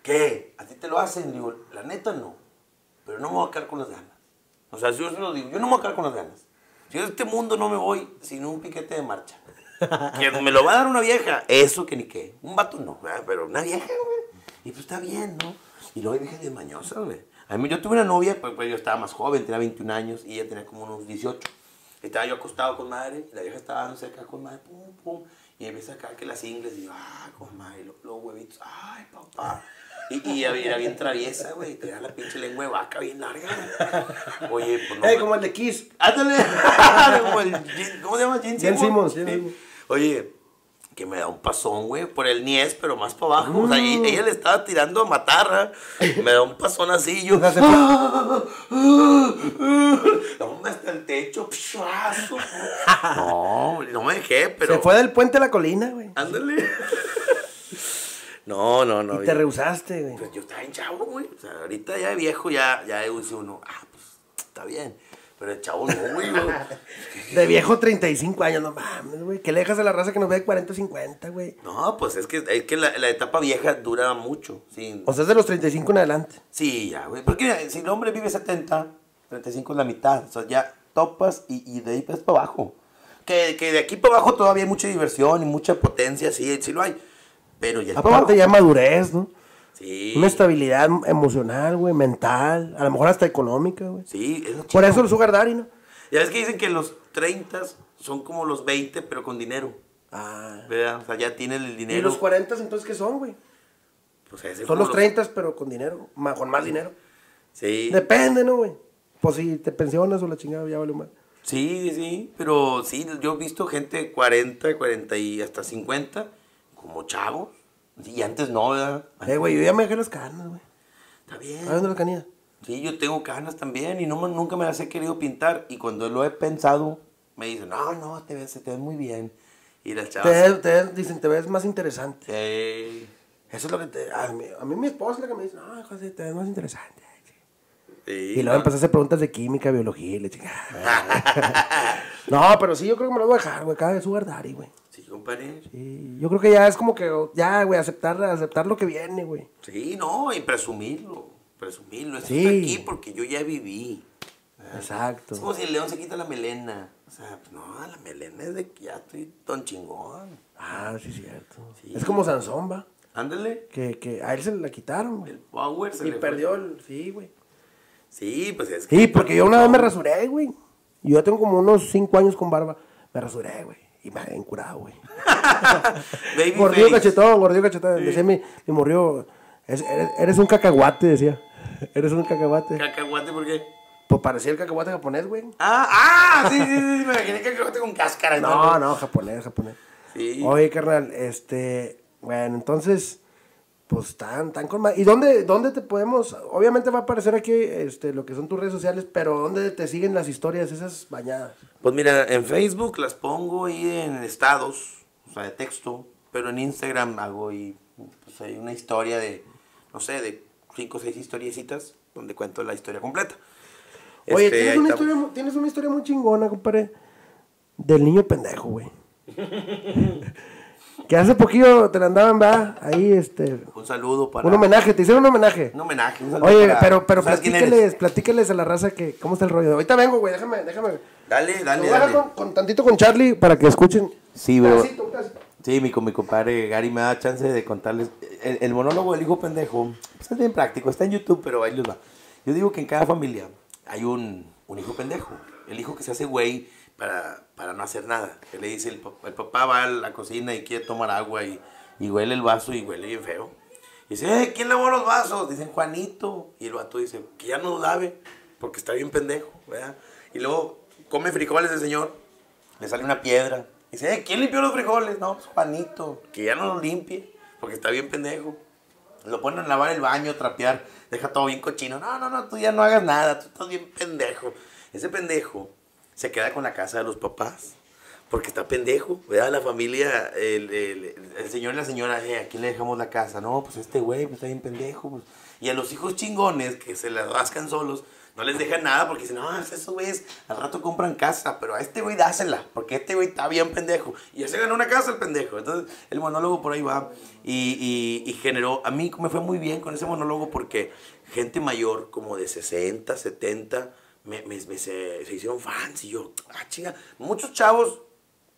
¿qué? ¿A ti te lo hacen? Digo, la neta no, pero no me voy a quedar con las ganas. O sea, yo se lo digo, yo no me voy a quedar con las ganas. Yo de este mundo no me voy sin un piquete de marcha. Me lo va a dar una vieja, eso que ni qué. Un vato no, ¿verdad? pero una vieja, güey. Y pues está bien, ¿no? Y luego hay viejas de mañosas, güey. A mí yo tuve una novia, pues, pues yo estaba más joven, tenía 21 años y ella tenía como unos 18. Estaba yo acostado con madre, y la vieja estaba dándose acá con madre, pum, pum. Y empieza acá que las ingles, y yo, ah, con madre, los huevitos, ay, papá. Y, y era bien traviesa, güey, y tenía la pinche lengua de vaca bien larga, güey. Oye, pues no. Eh, como el de Kiss. Ándale. Como el Gene- ¿Cómo se llama? Gene Simmons. Sí. Oye, que me da un pasón, güey, por el niés, pero más para abajo. O sea, y- ella le estaba tirando a matar, ¿ah? Me da un pasón así, yo. O sea, se fue- No, hasta el techo. No, no me dejé, pero. Se fue del puente a la colina, güey. Ándale. No, no, no. Y te yo- rehusaste, güey. Pues yo estaba en chavo, güey. O sea, ahorita ya de viejo ya, ya dice uno, ah, pues está bien. Pero el chavo no, güey. güey. De viejo 35 años, no mames, güey. ¿Qué le dejas a la raza que nos ve de 40 o 50, güey? No, pues es que, es que la, la etapa vieja dura mucho. Sí, O sea, es de los 35 en adelante. sí ya, güey. Porque si el hombre vive 70, 35 es la mitad. O sea, ya topas y, y de ahí para abajo. Que, que de aquí para abajo todavía hay mucha diversión y mucha potencia, sí, sí lo hay. Pero ya para Aparte ya madurez, ¿no? Sí. Una estabilidad emocional, güey, mental, a lo mejor hasta económica, güey. Sí, es Por eso el sugar daddy, ¿no? Ya ves que dicen que los 30 son como los 20, pero con dinero. Ah. ¿Verdad? O sea, ya tienen el dinero. ¿Y los 40 entonces qué son, güey? Pues Son los 30 pero con dinero, ma- con más dinero. Sí. Depende, ¿no, güey? Pues si te pensionas o la chingada, ya vale más. Sí, sí, pero sí, yo he visto gente de 40, 40 y hasta 50 como chavos. Y antes no, ¿verdad? Eh, güey, yo ya me dejé las canas, güey. Está bien. ¿Sabes dónde las canillas? Sí, yo tengo canas también y no, nunca me las he querido pintar. Y cuando lo he pensado, me dicen, no, no, te ves, se te ves muy bien. Y las Te, chavas... ves- te ves- dicen, te ves más interesante. "Ey". Eso es lo que te... A mí, a mí mi esposa es la que me dice, no, José, te ves más interesante. Sí, Y luego no. empecé a hacer preguntas de química, biología y le chingada. no, pero sí, yo creo que me lo voy a dejar, güey. Cada vez sugar daddy, güey. Compadre. Sí, yo creo que ya es como que, ya, güey, aceptar, aceptar lo que viene, güey. Sí, no, y presumirlo. Presumirlo. Esto Sí. está aquí porque yo ya viví. Exacto. Es como si el león se quita la melena. O sea, pues, no, la melena es de que ya estoy don chingón. Ah, sí, cierto. Sí. Es como Sansón, va. Ándale. Que, que a él se la quitaron, güey. El power se Y le perdió fue. el... Sí, güey. Sí, pues es que. Sí, porque yo una vez me rasuré, güey. Yo ya tengo como unos 5 años con barba. Me rasuré, güey. Y me había encurado, güey. Gordillo cachetón, gordillo cachetón. Decía mi, mi morrió, "Es- eres, eres un cacahuate, decía. Eres un cacahuate. Cacahuate, ¿por qué? Pues parecía el cacahuate japonés, güey. Ah, ah, sí, sí, sí, me imaginé cacahuate con cáscara. No, no, japonés, japonés. Sí. Oye, carnal, este, bueno, entonces, pues tan, tan con ma- ¿Y dónde, dónde te podemos? Obviamente va a aparecer aquí, este, lo que son tus redes sociales, pero ¿dónde te siguen las historias esas bañadas? Pues mira, en Facebook las pongo ahí en estados, o sea, de texto, pero en Instagram hago y pues hay una historia de, no sé, de cinco o seis historiecitas donde cuento la historia completa. Oye, Este, tienes, una historia, tienes una historia muy chingona, compadre, del niño pendejo, güey. que hace poquillo te la andaban, va, ahí, este, Un saludo para... un homenaje, te hicieron un homenaje. Un homenaje, un saludo Oye, para- pero, pero ¿sabes quién platíqueles, platíqueles a la raza que, ¿cómo está el rollo? Ahorita vengo, güey, déjame, déjame. Dale, dale, dale. con, con tantito con Charlie para que escuchen. Sí, bro. pedacito, un pedacito. Sí, mi, mi compadre Gary me da chance de contarles. El, el monólogo del hijo pendejo pues es bien práctico, está en YouTube, pero ahí les va. Yo digo que en cada familia hay un, un hijo pendejo. El hijo que se hace güey para, para no hacer nada. Que le dice, el, papá- va a la cocina y quiere tomar agua y, y huele el vaso y huele bien feo. Y dice, eh, ¿quién lavó los vasos? Dicen, Juanito. Y el vato dice, que ya no los lave, porque está bien pendejo, ¿verdad? Y luego come frijoles el señor, le sale una piedra. Dice, eh, ¿quién limpió los frijoles? No, pues Juanito, que ya no los limpie, porque está bien pendejo. Lo ponen a lavar el baño, trapear, deja todo bien cochino. No, no, no, tú ya no hagas nada, tú estás bien pendejo. Ese pendejo se queda con la casa de los papás, porque está pendejo, ¿verdad? La familia, el, el- el señor y la señora, eh, ¿a quién le dejamos la casa? No, pues este güey, pues está bien pendejo. pues. Y a los hijos chingones que se la rascan solos, no les dejan nada porque dicen, no, esos güeyes al rato compran casa, pero a este güey dásela, porque este güey está bien pendejo. Y ya se ganó una casa el pendejo. Entonces, el monólogo por ahí va y, y- y generó, a mí me fue muy bien con ese monólogo porque gente mayor, como de 60, 70, me, me- me- se, se hicieron fans y yo, ah, chinga, muchos chavos,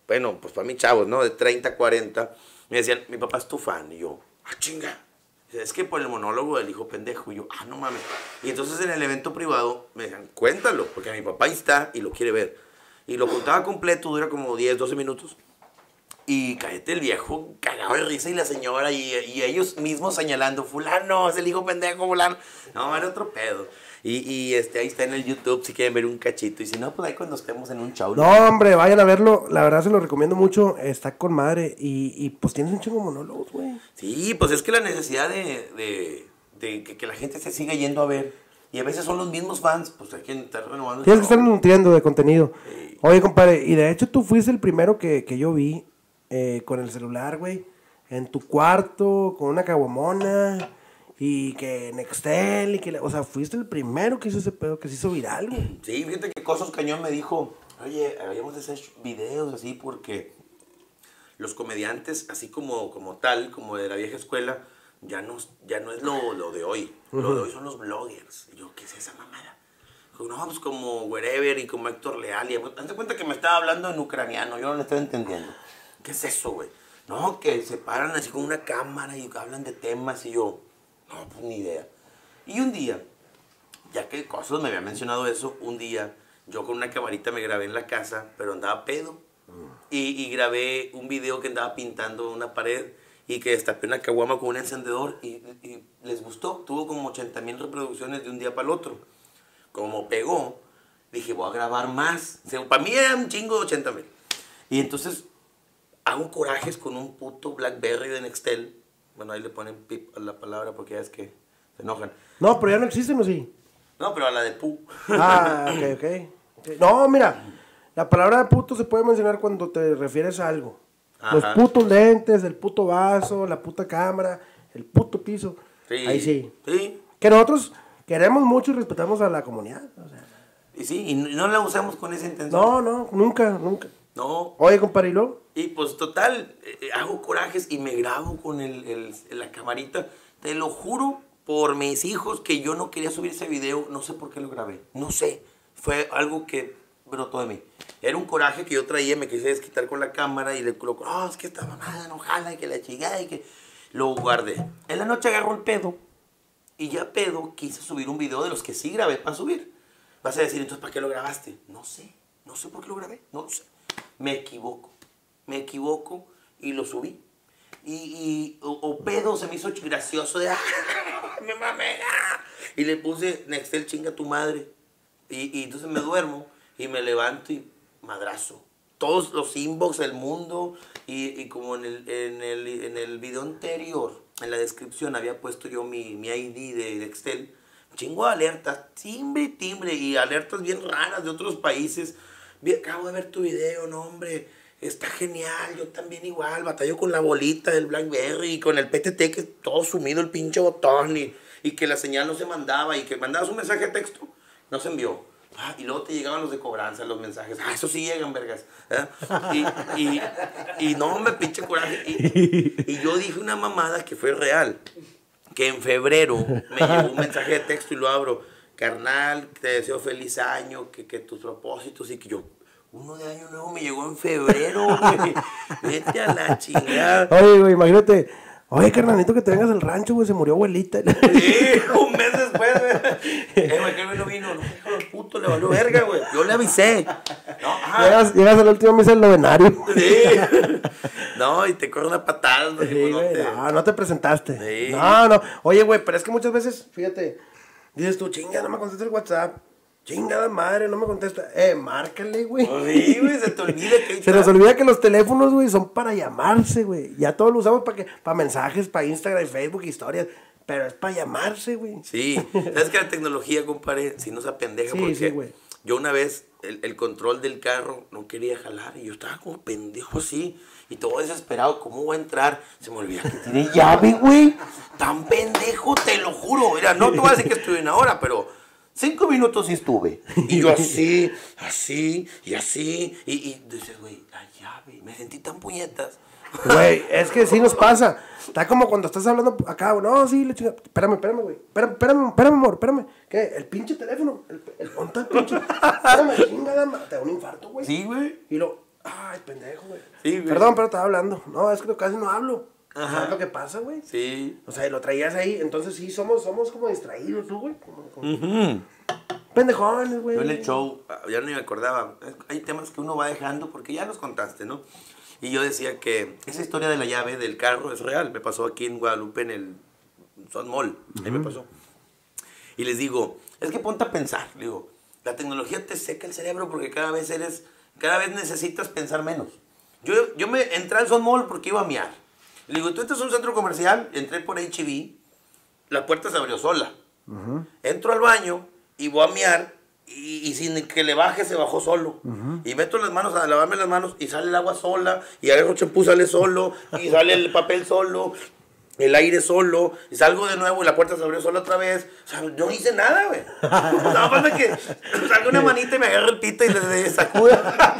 bueno, pues para mí chavos, ¿no? De 30, 40, me decían, mi papá es tu fan. Y yo, ah, chinga. Es que por el monólogo del hijo pendejo. Y yo, ah, no mames. Y entonces en el evento privado me decían, cuéntalo, porque mi papá ahí está y lo quiere ver. Y lo contaba completo, dura como 10, 12 minutos. Y cállate el viejo cagado de risa y la señora y, y ellos mismos señalando, fulano, es el hijo pendejo, fulano. No, era otro pedo. Y, y este, ahí está en el YouTube si quieren ver un cachito. Y si no, pues ahí cuando estemos en un show. No, hombre, vayan a verlo. La verdad se lo recomiendo mucho. Está con madre. Y, y pues tienes un chingo monólogos, güey. Sí, pues es que la necesidad de, de, de que, que la gente se siga yendo a ver. Y a veces son los mismos fans, pues hay que estar renovando. Tienes que estar nutriendo de contenido. Sí. Oye, compadre, y de hecho tú fuiste el primero que, que yo vi eh, con el celular, güey. En tu cuarto, con una caguamona. Y que Nextel, y que... la- O sea, fuiste el primero que hizo ese pedo, que se hizo viral, güey. Sí, fíjate que Cosos Cañón me dijo, oye, habíamos de hacer videos así porque los comediantes, así como, como tal, como de la vieja escuela, ya no, ya no es lo, lo de hoy. Lo de hoy son los bloggers. Y yo, ¿qué es esa mamada? No, pues como Wherever y como Héctor Leal. Y hazte cuenta que me estaba hablando en ucraniano, yo no lo estoy entendiendo. ¿Qué es eso, güey? No, que se paran así con una cámara y hablan de temas y yo, no, pues ni idea. Y un día, ya que Cosos me había mencionado eso, un día yo con una camarita me grabé en la casa, pero andaba pedo. Y, grabé un video que andaba pintando una pared y que destapé una caguama con un encendedor y, les gustó. Tuvo como 80 mil reproducciones de un día para el otro. Como pegó, dije, voy a grabar más. O para mí era un chingo de 80 mil. Y entonces hago corajes con un puto Blackberry de Nextel. Bueno, ahí le ponen pip a la palabra porque ya es que se enojan. No, pero ya no existen, ¿o sí? No, pero a la de Pu. Ah, ok, ok. No, mira, la palabra puto se puede mencionar cuando te refieres a algo. Los putos lentes, el puto vaso, la puta cámara, el puto piso. Sí. Ahí sí. Sí. Que nosotros queremos mucho y respetamos a la comunidad. o sea, Y sí, y no la usamos con esa intención. no, no, nunca, nunca. No. Oye, compadre, ¿y pues total, eh, hago corajes y me grabo con el, el- la camarita. Te lo juro por mis hijos que yo no quería subir ese video. No sé por qué lo grabé. No sé. Fue algo que brotó de mí. Era un coraje que yo traía, me quise desquitar con la cámara y le coloco, oh, es que esta mamada no jala y que la chingada y que... Lo guardé. En la noche agarro el pedo y ya pedo quise subir un video de los que sí grabé para subir. Vas a decir, entonces, ¿para qué lo grabaste? No sé, no sé por qué lo grabé, no lo sé. Me equivoco, me equivoco y lo subí. Y, y o, o pedo se me hizo gracioso de, ¡ah! me mamé. Y le puse, Nextel, chinga tu madre. Y, y entonces me duermo y me levanto y madrazo. Todos los inbox del mundo y, como en el, en, el, en el video anterior, en la descripción había puesto yo mi, mi ID de Nextel, chingo de alertas, timbre y timbre y alertas bien raras de otros países. Acabo de ver tu video, no hombre, está genial, yo también igual, batallo con la bolita del Blackberry con el PTT que todo sumido el pinche botón y, y que la señal no se mandaba y que mandabas un mensaje de texto, no se envió. Ah, y luego te llegaban los de cobranza, los mensajes. Ah, eso sí llegan, vergas. ¿eh? Y, y, y no, me pinche coraje. Y, y yo dije una mamada que fue real. Que en febrero me llegó un mensaje de texto y lo abro. Carnal, te deseo feliz año, que, que tus propósitos y que yo. Uno de año nuevo me llegó en febrero, güey. Vete a la chingada. Oye, güey, imagínate. Oye, carnalito, que te vengas al rancho, güey, se murió abuelita. Sí, un mes después, güey. Eh, güey, que no vino. No, hijo de puto, le valió verga, güey. Yo le avisé. No, ajá. llegas, llegas al último misa del novenario. Sí. No, y te corre una patada. Tipo, no güey, te- no, no te presentaste. Sí. No, no. Oye, güey, pero es que muchas veces, fíjate, dices tú, chinga, no me contesta el WhatsApp. Chingada madre, no me contesta. Eh, márcale, güey. Sí, güey, se te olvida que Se nos olvida que los teléfonos, güey, son para llamarse, güey. Ya todos lo usamos para que, para mensajes, para Instagram y Facebook, historias. Pero es para llamarse, güey. Sí, sabes que la tecnología, compadre, si no se apendeja, Sí, porque sí, güey. yo una vez el, el control del carro no quería jalar y yo estaba como pendejo así y todo desesperado, ¿cómo voy a entrar? Se me olvida que tiene llave, güey. Tan pendejo, te lo juro. Mira, no te voy a decir que estuve una hora, pero cinco minutos sí estuve. Y yo así, así y así. Y, y dices, güey, la llave. Me sentí tan puñetas. Güey, es que sí nos pasa. Está como cuando estás hablando acá, güey. No, sí, le chinga. Espérame, espérame, güey. Espérame, espérame, espérame, amor, espérame. ¿Qué? El pinche teléfono. El, el, el pinche. Espérame, chingada, te da un infarto, güey. Sí, güey. Y lo, ay, pendejo, güey. Sí, güey. Perdón, pero estaba hablando. No, es que casi no hablo. Ajá. ¿Sabes lo que pasa, güey? Sí. O sea, lo traías ahí. Entonces sí, somos, somos como distraídos, ¿no, güey? Como, como- Pendejones, güey. Yo en el show, ah, ya no me acordaba. Hay temas que uno va dejando porque ya los contaste, ¿no? Y yo decía que esa historia de la llave del carro es real. Me pasó aquí en Guadalupe en el Sun Mall. Ahí me pasó. Y les digo, es que ponte a pensar. Digo, la tecnología te seca el cerebro porque cada vez eres, cada vez necesitas pensar menos. Yo, yo me entré al Sun Mall porque iba a miar. Le digo, tú estás en un centro comercial, entré por HB, la puerta se abrió sola. Entro al baño y voy a miar y, y sin que le baje se bajó solo. Y meto las manos a lavarme las manos y sale el agua sola y agarro champú sale solo y sale el papel solo. El aire solo, y salgo de nuevo y la puerta se abrió sola otra vez. O sea, no hice nada, güey. Sea, falta que salga una manita y me agarre el pito y le, le sacuda.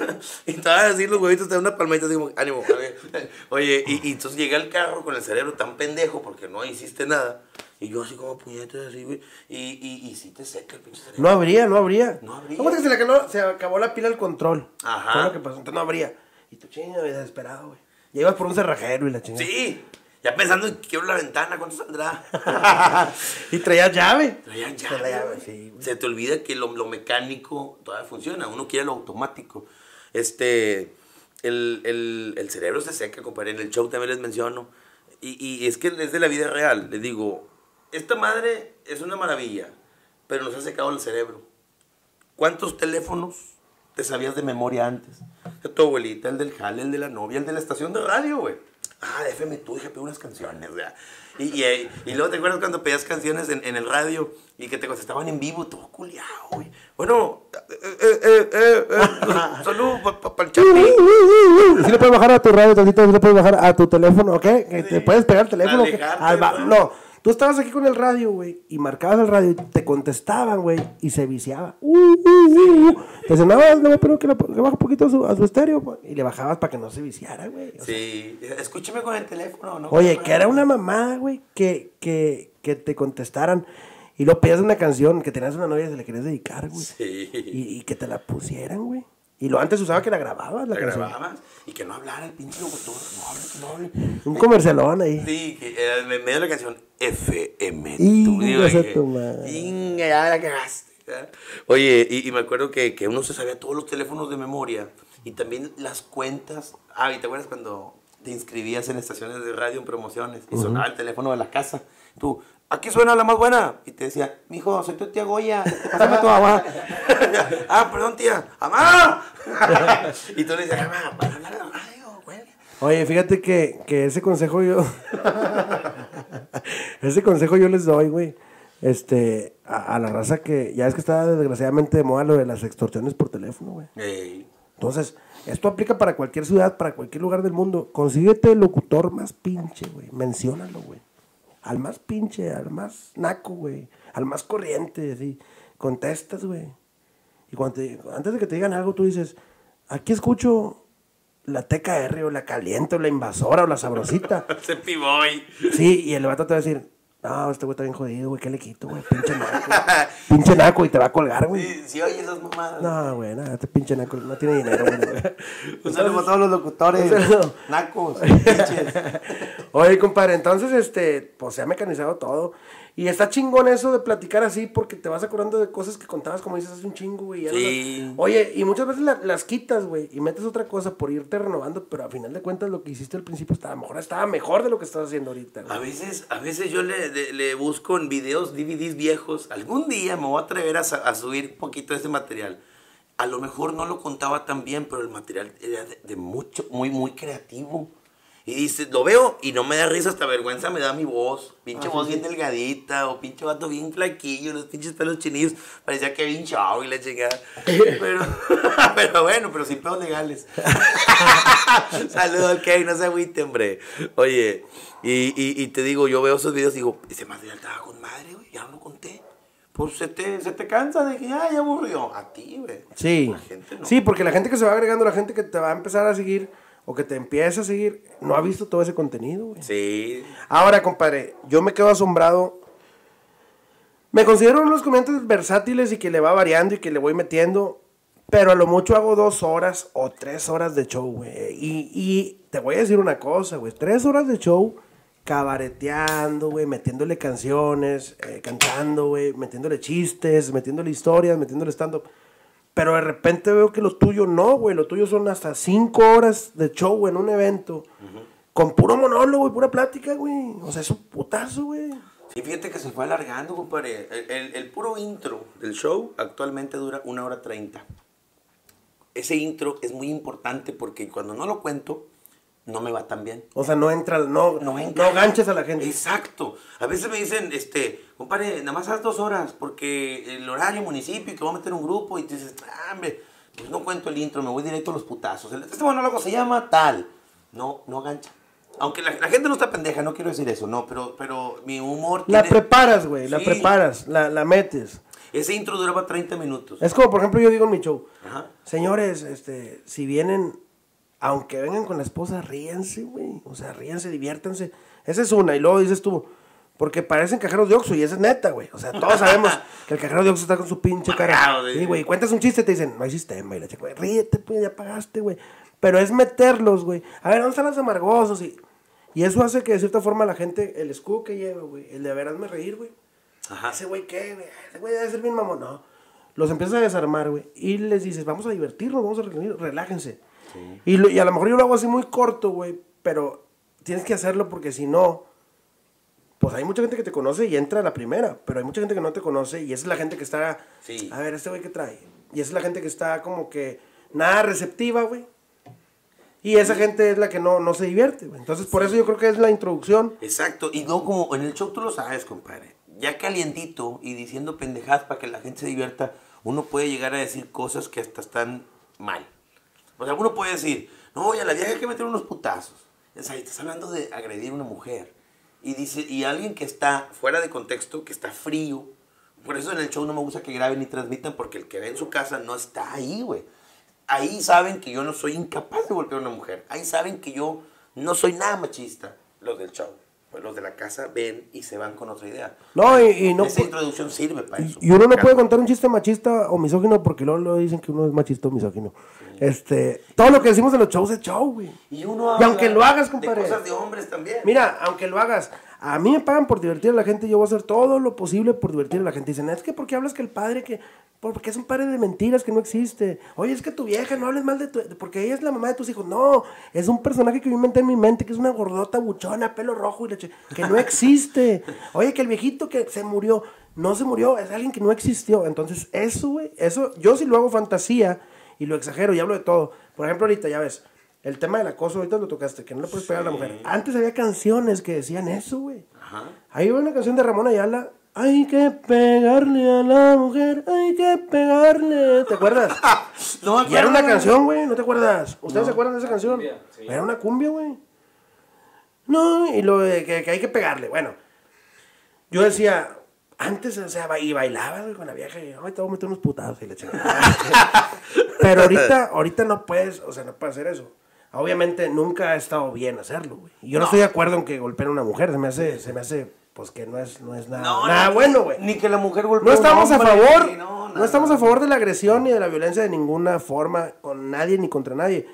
y estaba así los huevitos de una palmadita, así como, ánimo. Oye, oye y, y entonces llegué al carro con el cerebro tan pendejo porque no hiciste nada. Y yo así como puñetas, así, güey. Y, y, y sí te seca el pinche cerebro. No habría, no habría. No habría. ¿Cómo que se le acabó, se acabó la pila al control? Ajá. Fue lo que pasó. Entonces no habría. Y tú chinga, desesperado, güey. Ya ibas por un cerrajero y la chingada. Sí. Ya pensando en que quiero la ventana, ¿cuánto saldrá? y traías llave. Traían Traía llave, llave, güey. sí. Se te olvida que lo, lo mecánico todavía funciona. Uno quiere lo automático. Este, el, el, el cerebro se seca, compadre. En el show también les menciono. Y, y es que es de la vida real. Les digo, esta madre es una maravilla, pero nos ha secado el cerebro. ¿Cuántos teléfonos te sabías de memoria antes? De tu abuelita, el del jale, el de la novia, el de la estación de radio, güey. Ah, FM tú, dije, pedí unas canciones, güey. Y, y, y luego te acuerdas cuando pedías canciones en, en el radio y que te contestaban en vivo, todo culiao, güey. Bueno, eh, eh, eh, eh, eh, salud para el Chapi. Si le puedes bajar a tu radio tantito, si le puedes bajar a tu teléfono, ¿ok? Que te puedes pegar el teléfono. ¿ok? Alejarte, Al no, tú estabas aquí con el radio, güey, y marcabas el radio y te contestaban, güey, y se viciaba. Uh, uh, uh, uh. Te decían, no, no, pero que le, baje un poquito a su, a su estéreo, pues", y le bajabas para que no se viciara, güey. O sea, Sí, escúchame con el teléfono, ¿no? Oye, que era una mamada, güey, que, que, que te contestaran y lo pedías una canción que tenías una novia y se le querías dedicar, güey. Sí. Y, y que te la pusieran, güey. Y lo antes usaba que la grababas, la, La grababas y que no hablara el pinche locutor. No hable, que no hable. Un comercialón ahí. Sí, en medio de la canción FM. Inga tu madre. Inga, ya la cagaste. Oye, y, y me acuerdo que, que uno se sabía todos los teléfonos de memoria y también las cuentas. Ah, y te acuerdas cuando te inscribías en estaciones de radio en promociones y sonaba el teléfono de la casa. Tú, aquí suena la más buena. Y te decía, mijo, soy tu tía Goya, pásame tu agua. ah, perdón, tía, ¡amá! y tú le decías, mamá, para hablar de güey. Oye, fíjate que, que ese consejo yo. ese consejo yo les doy, güey. Este, a, a la raza que ya es que está desgraciadamente de moda lo de las extorsiones por teléfono, güey. Ey. Entonces, esto aplica para cualquier ciudad, para cualquier lugar del mundo. Consíguete el locutor más pinche, güey. Menciónalo, güey. Al más pinche, al más naco, güey. Al más corriente, así. Contestas, güey. Y cuando te- antes de que te digan algo, tú dices, aquí escucho la TKR o la caliente o la invasora o la sabrosita. Ese piboy. Sí, y el vato te va a decir, no, este güey está bien jodido, güey, ¿qué le quito, güey? Pinche naco. pinche naco y te va a colgar, güey. Sí, sí, oye esas mamadas. No, güey, nada, este pinche naco no tiene dinero, güey. Un saludo a todos los locutores. Nacos, pinches. Oye, compadre, entonces, este, pues se ha mecanizado todo. Y está chingón eso de platicar así porque te vas acordando de cosas que contabas, como dices, hace un chingo, güey. no Sí. las- Oye, y muchas veces la- las quitas, güey, y metes otra cosa por irte renovando, pero a final de cuentas lo que hiciste al principio estaba mejor, estaba mejor de lo que estás haciendo ahorita, A güey. veces, a veces yo le, le- le busco en videos, DVDs viejos. Algún día me voy a atrever a, a subir un poquito de ese material. A lo mejor no lo contaba tan bien, pero el material era de, de mucho, muy, muy creativo. Y dices, lo veo y no me da risa, hasta vergüenza me da mi voz. Pinche voz bien delgadita, o pinche vato bien flaquillo, los pinches pelos chinillos. Parecía que bien chavo y la chingada. Pero, pero bueno, pero sin pedos legales. Saludos al Kevin, no se agüite, hombre. Oye, y, y, y te digo, yo veo esos videos y digo, ese material estaba con madre, güey, ya no lo conté. Pues se te, se te cansa de que, ay, ya aburrió. A ti, güey. Sí. Gente no. Sí, porque la gente que se va agregando, la gente que te va a empezar a seguir o que te empieza a seguir, no ha visto todo ese contenido, güey. Sí. Ahora, compadre, yo me quedo asombrado. Me considero uno de los comediantes versátiles y que le va variando y que le voy metiendo. Pero a lo mucho hago dos horas o tres horas de show, güey. Y, y te voy a decir una cosa, güey. Tres horas de show cabareteando, güey, metiéndole canciones, eh, cantando, güey, metiéndole chistes, metiéndole historias, metiéndole stand-up. Pero de repente veo que lo tuyo no, güey. Lo tuyo son hasta cinco horas de show en un evento. Con puro monólogo y pura plática, güey. O sea, es un putazo, güey. Sí, fíjate que se fue alargando, compadre. El, el- el puro intro del show actualmente dura una hora treinta. Ese intro es muy importante porque cuando no lo cuento, no me va tan bien. O sea, no entra, no, no, No entra. ganches a la gente. Exacto. A veces me dicen, este, compadre, nada más haz dos horas porque el horario municipio y que voy a meter un grupo y tú dices, "Ah, hombre, pues no cuento el intro, me voy directo a los putazos. Este monólogo se llama tal. No, no gancha. Aunque la, la gente no está pendeja, no quiero decir eso, no, pero, pero mi humor La tiene- preparas, güey. La preparas, la, la metes. Ese intro duraba 30 minutos. Es como, por ejemplo, yo digo en mi show. Ajá. Señores, este, si vienen, aunque vengan con la esposa, ríense, güey. O sea, ríense, diviértanse. Esa es una. Y luego dices tú, porque parecen cajeros de Oxxo y esa es neta, güey. O sea, todos sabemos que el cajero de Oxxo está con su pinche cara. Sí, güey. Cuentas un chiste y te dicen, no hay sistema. Y la chica, güey, ríete, pues, ya pagaste, güey. Pero es meterlos, güey. A ver, ¿dónde están los amargosos? Y, y eso hace que de cierta forma la gente, el escudo que lleva, güey, el de verásme reír, güey. Ajá. Ese güey, ¿qué, güey? Ese güey debe ser bien mamón. No. Los empiezas a desarmar, güey. Y les dices, vamos a divertirnos, vamos a reunir, relájense. Y, lo- y a lo mejor yo lo hago así muy corto, güey. Pero tienes que hacerlo porque si no, pues hay mucha gente que te conoce y entra a la primera. Pero hay mucha gente que no te conoce y esa es la gente que está, Sí. a ver, este güey que trae. Y esa es la gente que está como que nada receptiva, güey. Y esa gente es la que no, no se divierte, güey. Entonces, por eso yo creo que es la introducción. Exacto. Y no como en el show tú lo sabes, compadre. Ya calientito y diciendo pendejadas para que la gente se divierta, uno puede llegar a decir cosas que hasta están mal. O sea, uno puede decir, no, oye, a la vieja hay que meter unos putazos. O sea, estás hablando de agredir a una mujer. Y dice, y alguien que está fuera de contexto, que está frío. Por eso en el show no me gusta que graben ni transmitan, porque el que ve en su casa no está ahí, güey. Ahí saben que yo no soy incapaz de golpear a una mujer. Ahí saben que yo no soy nada machista. Los del show. Pues los de la casa ven y se van con otra idea. No, y, y no. Esa introducción sirve para eso. Y uno no Claro. puede contar un chiste machista o misógino porque luego, luego dicen que uno es machista o misógino. Este, todo lo que decimos en los shows es show, güey. Y uno Y aunque lo hagas, de compadre. cosas de hombres también. Mira, aunque lo hagas, a mí me pagan por divertir a la gente, yo voy a hacer todo lo posible por divertir a la gente. Dicen, es que porque hablas que el padre que porque es un padre de mentiras que no existe. Oye, es que tu vieja, no hables mal de tu porque ella es la mamá de tus hijos. No, es un personaje que yo inventé en mi mente, que es una gordota buchona, pelo rojo y leche, que no existe. Oye, que el viejito que se murió, no se murió, es alguien que no existió. Entonces, eso, güey, eso, yo sí lo hago fantasía y lo exagero y hablo de todo. Por ejemplo, ahorita, ya ves, el tema del acoso, ahorita lo tocaste, que no le puedes pegar a la mujer. Antes había canciones que decían eso, güey. Ajá. Ahí va una canción de Ramón Ayala. Hay que pegarle a la mujer, hay que pegarle. ¿Te acuerdas? No Y era una canción, güey, ¿no te acuerdas? ¿Ustedes se acuerdan de esa canción? cumbia, sí. Era una cumbia, güey. No, y lo de que, que hay que pegarle. Bueno, yo decía, antes, o sea, y bailaba güey, con la vieja y, ay, te voy a meter unos putados y la chingada. Pero ahorita, ahorita no puedes, o sea, no puedes hacer eso. Obviamente nunca ha estado bien hacerlo, güey. Yo no, estoy de acuerdo en que golpeen a una mujer, se me hace, se me hace, pues que no es, no es nada, No, nada ni- bueno, güey. Ni que la mujer golpee No a estamos a hombre, favor, no, estamos a favor de la agresión ni de la violencia de ninguna forma con nadie ni contra nadie.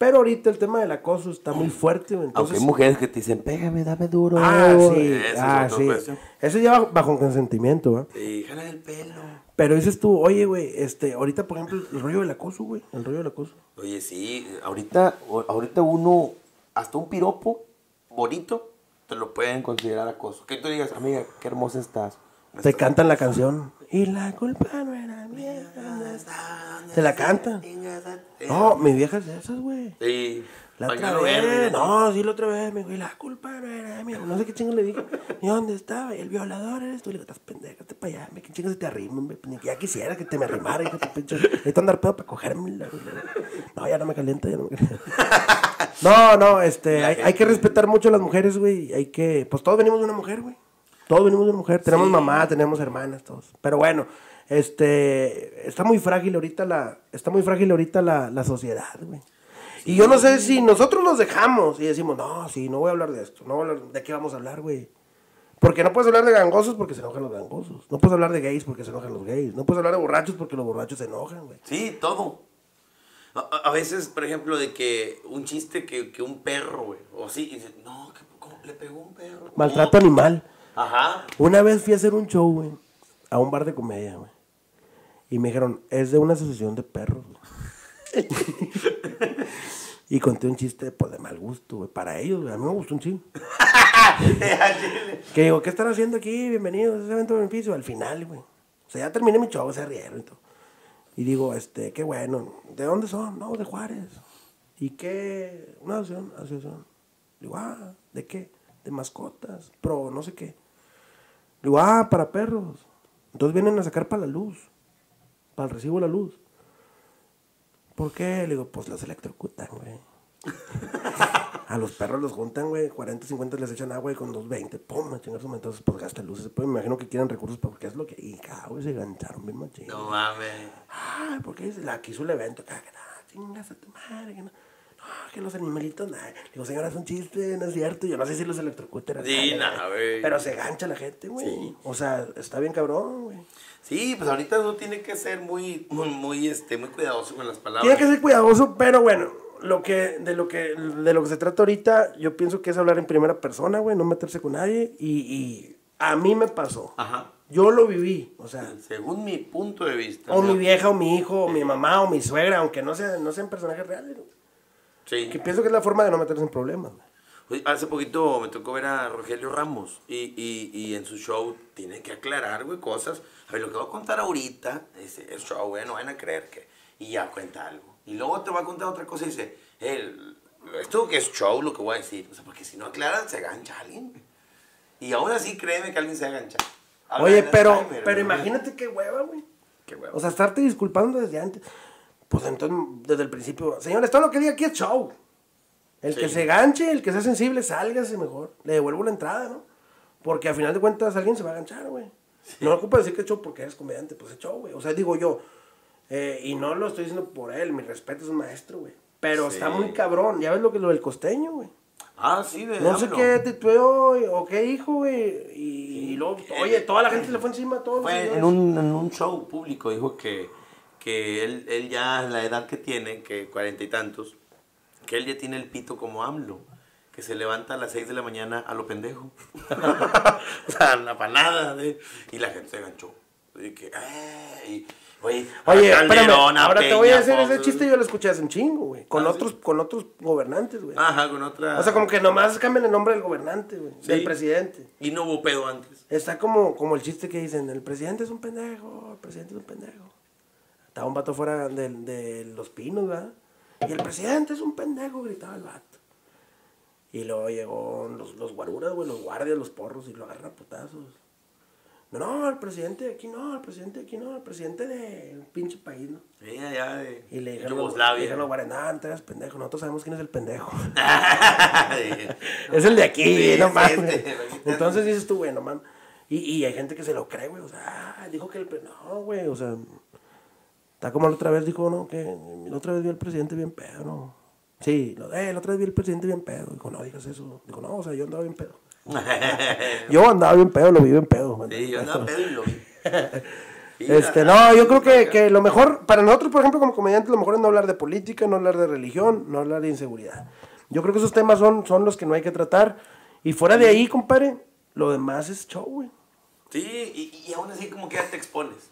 Pero ahorita el tema del acoso está muy fuerte, güey, Aunque entonces... hay mujeres que te dicen, pégame, dame duro. Ah, sí, es ah, sí. cuestión. Eso ya bajo, bajo consentimiento, ¿eh? Sí, jala el pelo. Pero dices tú, oye, güey, este, ahorita, por ejemplo, el rollo del acoso, güey, el rollo del acoso. Oye, sí, ahorita, ahorita uno, hasta un piropo bonito, te lo pueden considerar acoso. Que tú digas, amiga, qué hermosa estás. Te cantan la canción. Y la culpa no era mía. Te la cantan. No, mi vieja es de esas, güey. Sí. La otra vez, verde, no, sí, la otra vez, me dijo, y la culpa no era mía. No sé qué chingo le dije. ¿Y dónde estaba? Y el violador eres tú. Le digo, estás pendeja, te para allá, me, qué chingo se te arrima. Ya quisiera que te me arrimara, hijo de pinche. Necesito andar pedo para güey. No, ya no me calienta, ya no me calienta. No, no, este, hay, hay que respetar mucho a las mujeres, güey. Hay que, pues todos venimos de una mujer, güey. Todos venimos de una mujer. Tenemos Sí. mamá, tenemos hermanas, todos. Pero bueno, este, está muy frágil ahorita la, está muy frágil ahorita la, la sociedad, güey. Y yo no sé si nosotros nos dejamos y decimos, no, sí, no voy a hablar de esto, no voy a hablar, ¿de qué vamos a hablar, güey? Porque no puedes hablar de gangosos porque se enojan los gangosos. No puedes hablar de gays porque se enojan los gays. No puedes hablar de borrachos porque los borrachos se enojan, güey. Sí, todo. A, a- veces, por ejemplo, de que un chiste que, que un perro, güey, o así, y dices, no, que, ¿cómo le pegó un perro? Maltrato animal. Ajá. Una vez fui a hacer un show, güey, a un bar de comedia, güey. Y me dijeron, es de una asociación de perros. güey". y conté un chiste pues, de mal gusto, güey. Para ellos, güey. A mí me gustó un chingo. Que digo, ¿qué están haciendo aquí? Bienvenidos a ese evento de beneficio. Al final, güey. O sea, ya terminé mi show, se rieron y todo. Y digo, este, qué bueno. ¿De dónde son? No, de Juárez. ¿Y qué? Una asociación, asociación. Digo, ah, ¿de qué? De mascotas, pro, no sé qué. Digo, ah, para perros. Entonces vienen a sacar para la luz. Para el recibo de la luz. ¿Por qué? Le digo, pues los electrocutan, güey. A los perros los juntan, güey, 40, 50 les echan agua y con 220, pum, madre. Entonces, pues gasta luces. Pues me imagino que quieren recursos porque es lo que. Y güey se engancharon bien machín. No mames. Ay, porque la quiso el evento, que no, chingas a tu madre, que no. No, que los animalitos, nada. Digo, señora, es un chiste, no es cierto. Yo no sé si los electrocutan. Sí, nada, nada, güey. Pero se gancha la gente, güey. Sí. O sea, está bien cabrón, güey. Sí, pues ahorita uno tiene que ser muy, muy, muy, este, muy cuidadoso con las palabras. Tiene que ser cuidadoso, pero bueno, lo que, de, lo que, de lo que se trata ahorita, yo pienso que es hablar en primera persona, güey, no meterse con nadie. Y, y a mí me pasó. Ajá. Yo lo viví, o sea, Según mi punto de vista. o ¿no? mi vieja, o mi hijo, o mi mamá, o mi suegra, aunque no, sea, no sean personajes reales. güey. Sí. Que pienso que es la forma de no meterse en problemas. Oye, Hace poquito me tocó ver a Rogelio Ramos y, y, y en su show tiene que aclarar, güey, cosas. A ver, lo que voy a contar ahorita es, show, güey, no van a creer que... Y ya cuenta algo. Y luego te va a contar otra cosa y dice, el, esto que es show lo que voy a decir. O sea, porque si no aclaran, se gancha alguien. Y aún así créeme que alguien se va a ganchar. Habla Oye, pero, Alzheimer, pero güey. imagínate qué hueva, güey. Qué huevo. O sea, estarte disculpando desde antes. Pues entonces, desde el principio, señores, todo lo que diga aquí es show. El que se ganche, el que sea sensible, sálgase mejor. Le devuelvo la entrada, ¿no? Porque a final de cuentas alguien se va a ganchar, güey. No ocupa decir que es show porque eres comediante, pues es show, güey. O sea, digo yo, eh, y no lo estoy diciendo por él, mi respeto es un maestro, güey. Pero Sí. está muy cabrón. Ya ves lo que lo del costeño, güey. Ah, sí, de No sé qué titubeó o qué dijo, güey. Y, y luego, oye, toda la gente le fue encima los Fue en un, en un show público, dijo que, que él, él ya, la edad que tiene, que cuarenta y tantos, que él ya tiene el pito como AMLO, que se levanta a las seis de la mañana a lo pendejo. o sea, la panada. de- y la gente se enganchó. Y que, "Eh", y, oye, Oye, espérame, ahora te voy a Peña, hacer ese Fox, chiste, yo lo escuché hace un chingo, güey. Con Ah, ¿sí? otros, con otros gobernantes, güey. Ajá, con otra. O sea, como que nomás cambian el nombre del gobernante, güey. Sí. Del presidente. Y no hubo pedo antes. Está como, como el chiste que dicen, el presidente es un pendejo, el presidente es un pendejo. Estaba un vato fuera de, de los pinos, ¿verdad? Y el presidente es un pendejo, gritaba el vato. Y luego llegó los, los guaruras, güey, los guardias, los porros, y lo agarran a putazos. No, no, el presidente de aquí no, el presidente de aquí no, el presidente de un pinche país, ¿no? Sí, allá de Y le dijeron, le Yugoslavia. dijeron los guardias, no, no te hagas pendejo, nosotros sabemos quién es el pendejo. Es el de aquí, Sí, no mames. este, Entonces dices tú, güey, no mames. Y, y hay gente que se lo cree, güey. O sea, ah, dijo que el. No, güey, o sea. Está como la otra vez dijo, ¿no? Que la otra vez vi al presidente bien pedo, ¿no? Sí, lo, eh, la otra vez vi al presidente bien pedo. Dijo, no digas eso. Dijo, no, o sea, yo andaba bien pedo. Yo andaba bien pedo, lo vi bien pedo. Sí, yo andaba pedo y lo vi. Este, no, yo creo que, que lo mejor, para nosotros, por ejemplo, como comediantes, lo mejor es no hablar de política, no hablar de religión, no hablar de inseguridad. Yo creo que esos temas son, son los que no hay que tratar. Y fuera de ahí, compadre, lo demás es show, güey. Sí, y, y aún así como que ya te expones.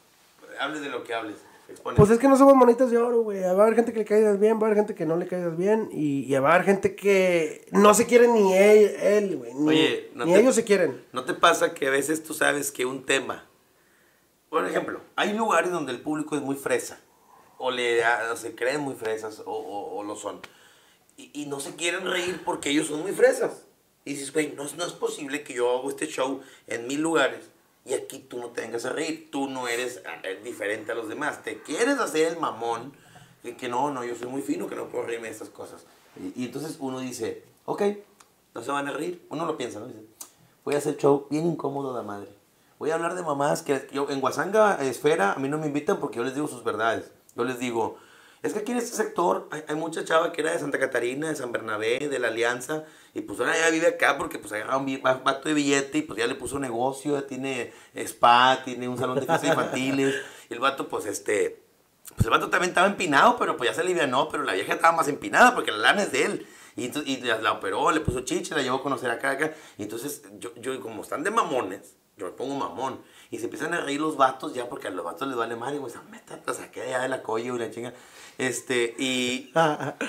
Hables de lo que hables. Expones. Pues es que no somos monitas de oro, güey. Va a haber gente que le caigas bien, va a haber gente que no le caigas bien. Y, y va a haber gente que no se quiere ni él, él, güey. Ni, Oye, no ni te- ellos se quieren. ¿No te pasa que a veces tú sabes que un tema, por ejemplo, hay lugares donde el público es muy fresa, o, le, o se creen muy fresas, o, o- o lo son, y, y no se quieren reír porque ellos son muy fresas. Y dices, güey, no, es- no es posible que yo hago este show en mil lugares y aquí tú no te vengas a reír, tú no eres eh, diferente a los demás, te quieres hacer el mamón, de que no, no, yo soy muy fino, que no puedo reírme de estas cosas. Y, y entonces uno dice, ok, no se van a reír, uno lo piensa, ¿no? Dice, voy a hacer show bien incómodo de madre. Voy a hablar de mamás que yo en Guasanga Esfera a mí no me invitan porque yo les digo sus verdades. Yo les digo, es que aquí en este sector hay, hay mucha chava que era de Santa Catarina, de San Bernabé, de la Alianza, y pues ahora ya vive acá porque pues agarra un vato de billete y pues ya le puso negocio, ya tiene spa, tiene un salón de fiestas infantiles, y el vato pues este, pues el vato también estaba empinado, pero pues ya se alivianó, pero la vieja estaba más empinada porque la lana es de él. Y, entonces, y la, operó, le puso chiche, la llevó a conocer acá, acá. Y entonces, yo, yo como están de mamones, yo me pongo mamón. Y se empiezan a reír los vatos ya porque a los vatos les vale mal. Y güey, meta, la saqué allá de la colla y la chinga. Este, y,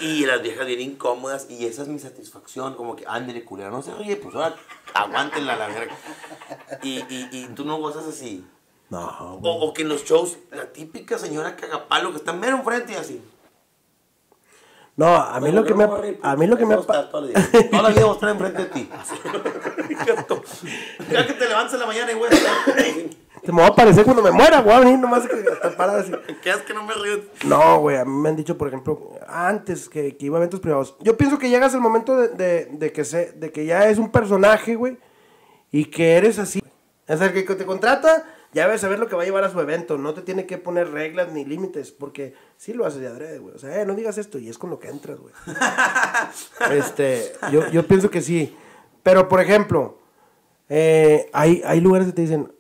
y las viejas bien incómodas. Y esa es mi satisfacción. Como que, ándale, culera, no se ríe, pues ahora aguántenla la verga. Y, y, y tú no gozas así. No, O, güey. o que en los shows, la típica señora cagapalo que está mero enfrente y así. No, a mí lo que me ha- a mí lo que me ha pa- Toda la vida voy a estar enfrente de ti. Ya que te levantes en la mañana y güey, te me va a aparecer cuando me muera, güey, a venir nomás que estar parada así. quedas que no me río. No, güey, a mí me han dicho, por ejemplo, antes que, que iba a eventos privados. Yo pienso que llegas al momento de, de- de que se, de que ya es un personaje, güey, y que eres así. O sea, el que te contrata, ya debe saber lo que va a llevar a su evento. No te tiene que poner reglas ni límites, porque sí lo haces de adrede, güey. O sea, eh, no digas esto, y es con lo que entras, güey. este, yo, yo pienso que sí. Pero, por ejemplo, eh, hay, hay lugares que te dicen,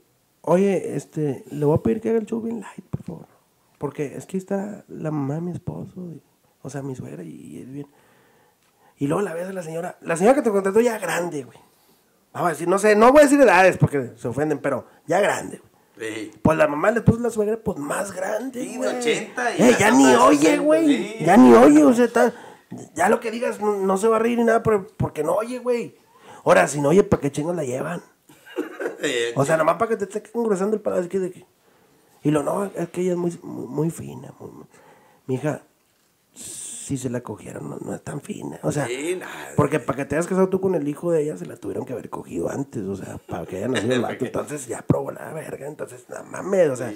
oye, este, le voy a pedir que haga el show bien light, por favor. Porque es que está la mamá de mi esposo, y- o sea, mi suegra, y, y es bien. Y luego la ves a la señora, la señora que te contrató ya grande, güey. Vamos a decir, no sé, no voy a decir edades porque se ofenden, pero ya grande, güey. Sí. Pues la mamá le puso la suegra, pues más grande. Sí, de güey. 80 y Eh, ya ni oye, 60, güey. sí. Ya ni oye, o sea, está- ya lo que digas no, no se va a reír ni nada porque no oye, güey. Ahora, si no oye, ¿para qué chingos la llevan? Eh, O sea, nomás para que te esté engrosando el palacio. que de que- Y lo no, es que ella es muy, muy, muy fina. muy- muy- Mi hija, si se la cogieron, no, no es tan fina. O sea, Sí, porque para que te hayas casado tú con el hijo de ella, se la tuvieron que haber cogido antes. O sea, para que haya nacido el vato. Entonces ya probó la verga. Entonces, no mames. O sea,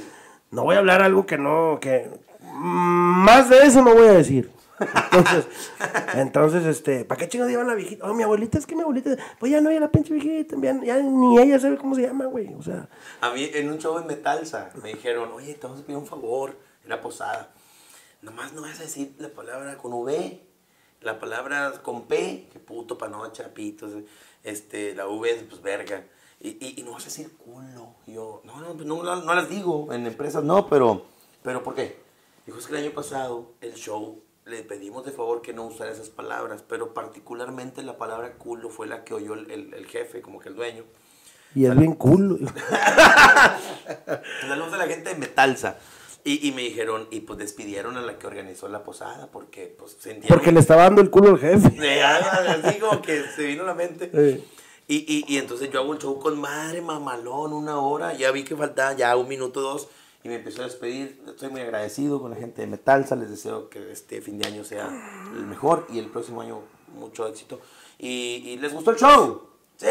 no voy a hablar algo que no. que Más de eso no voy a decir. Entonces, entonces, este, ¿para qué chingados llevan la viejita? Oh, mi abuelita, es que mi abuelita, pues ya no hay la pinche viejita, ya, ya ni ella sabe cómo se llama, güey. O sea, A mí en un show en Metalsa me dijeron, oye, te vamos a pedir un favor, en la posada. Nomás no vas a decir la palabra con V, la palabra con P, que puto, panocha, pitos, este, la V es pues verga. Y, y, y no vas a decir culo. Y yo, no, no, no, no, no las digo, en empresas no, pero, pero ¿por qué? Dijo, es que el año pasado el show le pedimos de favor que no usara esas palabras, pero particularmente la palabra culo fue la que oyó el, el- el jefe, como que el dueño. y es bien cool. Saludos a la gente de Metalsa. Y, y me dijeron, y pues despidieron a la que organizó la posada porque pues sentieron... Porque le estaba dando el culo al jefe. De así como que se vino a la mente. Sí. Y, y, y entonces yo hago el show con madre mamalón, una hora. Ya vi que faltaba ya un minuto, dos. Y me empezó a despedir. Estoy muy agradecido con la gente de Metalsa. Les deseo que este fin de año sea el mejor y el próximo año mucho éxito. Y, y les gustó el show. ¡Sí!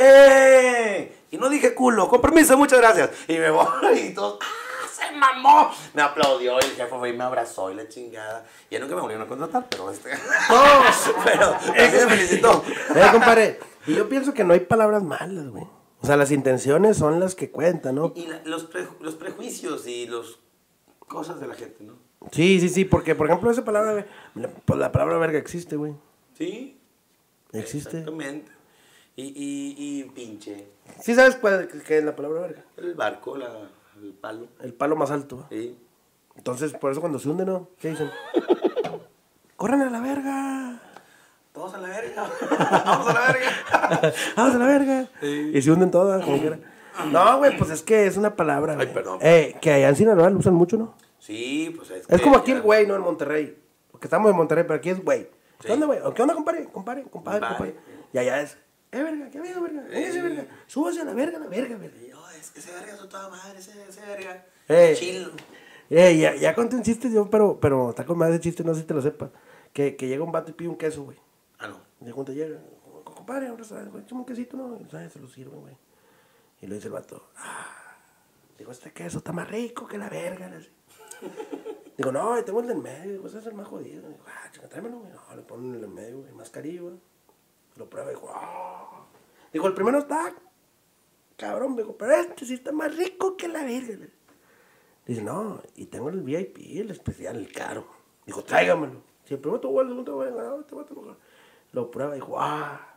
Y no dije culo. Con permiso, muchas gracias. Y me voy y todos. ¡Ah! ¡Se mamó! Me aplaudió y el jefe fue y me abrazó y la chingada. Ya nunca me volvieron a contratar, pero este. pero así me felicitó. Eh, compadre, y yo pienso que no hay palabras malas, güey. O sea, las intenciones son las que cuentan, ¿no? Y la- los, pre- los prejuicios y los cosas de la gente, ¿no? Sí, sí, sí, porque, por ejemplo, esa palabra, la, pues la palabra verga existe, güey. Sí. Existe. Exactamente. Y, y, y pinche. ¿Sí sabes cuál qué es la palabra verga? El barco, la, el palo. El palo más alto. Sí. Entonces, por eso cuando se hunde, ¿no? ¿Qué dicen? ¡Corran a la verga! Todos a la verga. Vamos a la verga. ¡Vamos a la verga! Y se hunden todas, como quiera. No, güey, pues es que es una palabra, Ay, perdón. Eh, que allá en Sinaloa lo usan mucho, ¿no? Sí, pues es Es que como aquí ya- el güey, no en Monterrey. Porque estamos en Monterrey, pero aquí es güey. Sí. ¿Qué onda, güey? ¿Qué onda, compadre? Compadre, compadre, Compadre. compadre. Y allá es, eh, verga, ¿qué ha habido, verga? Véngase, verga. Súbase a la verga, la verga, verga. Yo, es que ese verga es toda madre, ese, ese verga. Eh. Chilo. Eh, ya, ya conté un chiste yo, pero, pero está con más de chiste, no sé si te lo sepas. Que, que llega un vato y pide un queso, güey. De cuando llega, compadre, ahora sabes, güey, un quesito, ¿no? Y. Se lo sirve, güey. Y le dice el vato, ah, digo, este queso está más rico que la verga. Digo, no, tengo el del medio, pues ese es el más jodido. Digo, ah, tráemelo, güey. No, le ponen el del medio, güey, más carillo, güey. Lo prueba y dijo, ah. Digo, el primero está cabrón, digo, pero este sí está más rico que la verga. Dice, no, y tengo el VIP, el especial, el caro. Dijo, tráigamelo. Si el primero te el segundo te vuelve, no, te va a. Lo prueba y dijo, ah.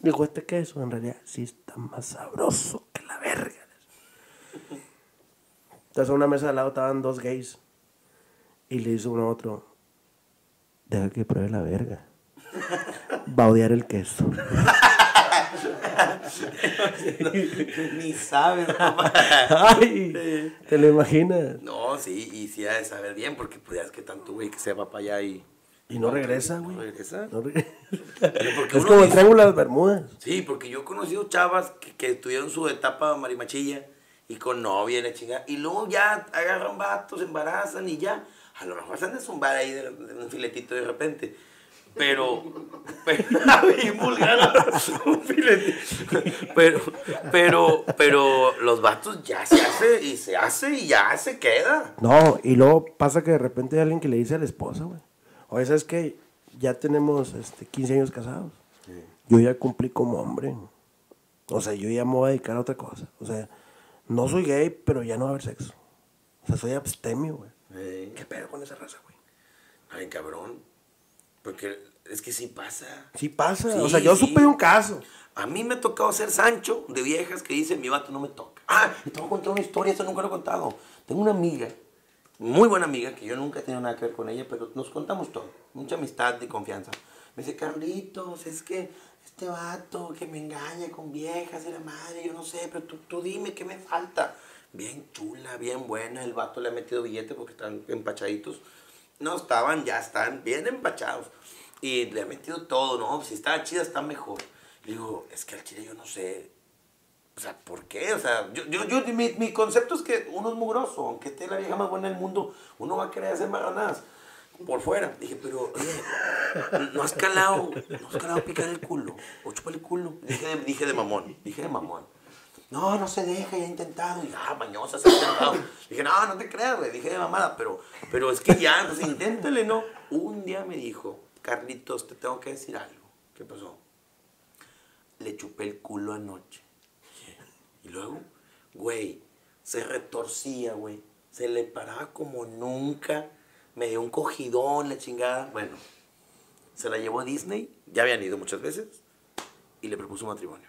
Dijo, este queso en realidad sí está más sabroso que la verga. Entonces a una mesa de al lado estaban dos gays. Y le hizo uno a otro, deja que pruebe la verga. Va a odiar el queso. Ni sabes, papá. Ay, ¿te lo imaginas? No, sí, y sí ha de saber bien, porque pues ya es que tanto güey que se va para allá y... Y no regresa, ¿No güey. regresa? No regresa. es como el triángulo de las Bermudas. Sí, porque yo he conocido chavas que, que tuvieron su etapa marimachilla y con novia y la chingada. Y luego ya agarran vatos, se embarazan y ya. A lo mejor se han de zumbar ahí de, de un filetito de repente. Pero, pero. Pero, pero, pero los vatos ya se hace y se hace y ya se queda. No, y luego pasa que de repente hay alguien que le dice a la esposa, güey. Oye, ¿sabes qué? Ya tenemos este, 15 años casados. Yo ya cumplí como hombre. O sea, yo ya me voy a dedicar a otra cosa. O sea, no soy gay, pero ya no va a haber sexo. O sea, soy abstemio, güey. Eh, ¿Qué pedo con esa raza, güey? Ay, cabrón. Porque es que sí pasa. Sí pasa. Sí, o sea, yo sí. supe un caso. A mí me ha tocado ser Sancho de viejas que dicen, mi vato no me toca. Ah, te voy a contar una historia, esto nunca lo he contado. Tengo una amiga, muy buena amiga, que yo nunca he tenido nada que ver con ella, pero nos contamos todo. Mucha amistad y confianza. Me dice, Carlitos, es que este vato que me engaña con viejas y la madre, yo no sé, pero tú, tú dime qué me falta. Bien chula, bien buena, el vato le ha metido billete porque están empachaditos. No estaban, ya están bien empachados. Y le ha metido todo, ¿no? Si estaba chida, está mejor. Le digo, es que al chile yo no sé. O sea, ¿por qué? O sea, yo, yo, yo mi, mi concepto es que uno es mugroso, aunque esté la vieja más buena del mundo, uno va a querer hacer marranadas por fuera. Dije, pero, oye, no has calado, no has calado picar el culo, o chupar el culo. Dije de, dije de mamón, dije de mamón. No, no se deja, ya he intentado. Y ah, mañosa, se ha intentado. Dije, no, no te creas, güey. Dije de mamada, pero, pero es que ya, pues inténtale, ¿no? Un día me dijo, Carlitos, te tengo que decir algo. ¿Qué pasó? Le chupé el culo anoche. Y luego, güey, se retorcía, güey. Se le paraba como nunca. Me dio un cogidón, la chingada. Bueno, se la llevó a Disney. Ya habían ido muchas veces. Y le propuso matrimonio.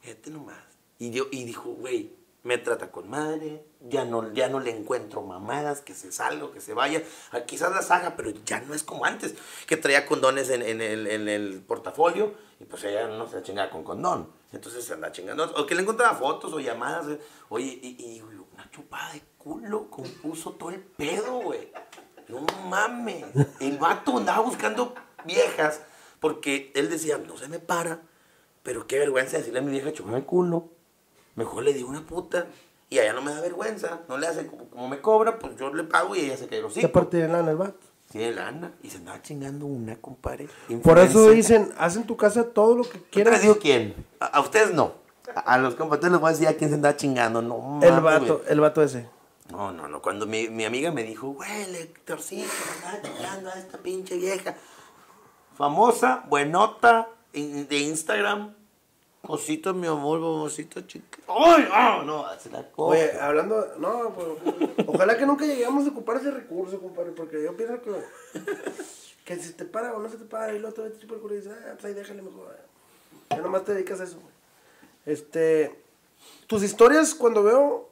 Fíjate nomás. Y, dio- y dijo, güey, me trata con madre, ya no, ya no le encuentro mamadas, que se salga, que se vaya. Ah, quizás las haga, pero ya no es como antes, que traía condones en, en el, en el portafolio y pues ella no se chingaba con condón. Entonces se anda chingando. O que le encontraba fotos o llamadas. Oye, y, una chupada de culo compuso todo el pedo, güey. No mames. El vato andaba buscando viejas porque él decía, no se me para. Pero qué vergüenza decirle a mi vieja, chupame el culo. Mejor le digo una puta. Y a ella no me da vergüenza. No le hace como, como me cobra, pues yo le pago y ella se queda ¿Qué así. parte de lana el vato? Tiene lana. Y se andaba chingando una, compadre. Por eso dicen, haz en tu casa todo lo que ¿Quién quieras. les digo quién? A, a ustedes no. A, a los compadres les voy a decir a quién se andaba chingando. No El vato, el vato ese. No, no, no. Cuando mi, mi amiga me dijo, güey, le torcí, se andaba chingando a esta pinche vieja. Famosa, buenota, in- de Instagram. Cosito, mi amor, mamacita chica. ¡Ay! ¡Ah! No, se la cojo. Oye, hablando, no, pues, ojalá que nunca lleguemos a ocupar ese recurso, compadre, porque yo pienso que, que si te para o no se te para y luego te ves tipo el culo y dices, ah, pues ahí déjale mejor. Ya nomás te dedicas a eso, güey. Este, tus historias cuando veo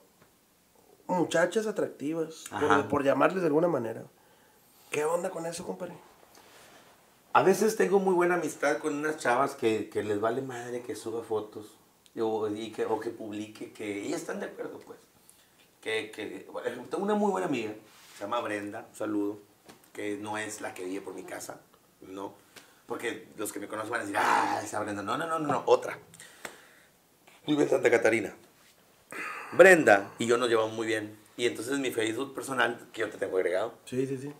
muchachas atractivas, por llamarles de alguna manera, ¿qué onda con eso, compadre? A veces tengo muy buena amistad con unas chavas que, que les vale madre que suba fotos o, y que, o que publique, que ellas están de acuerdo, pues. Que, que, ejemplo, tengo una muy buena amiga, se llama Brenda, un saludo, que no es la que vive por mi casa, no. Porque los que me conocen van a decir, ah, esa Brenda. No, no, no, no, no, otra. Vive en Santa Catarina. Brenda y yo nos llevamos muy bien. Y entonces mi Facebook personal, que yo te tengo agregado, Sí, sí, sí.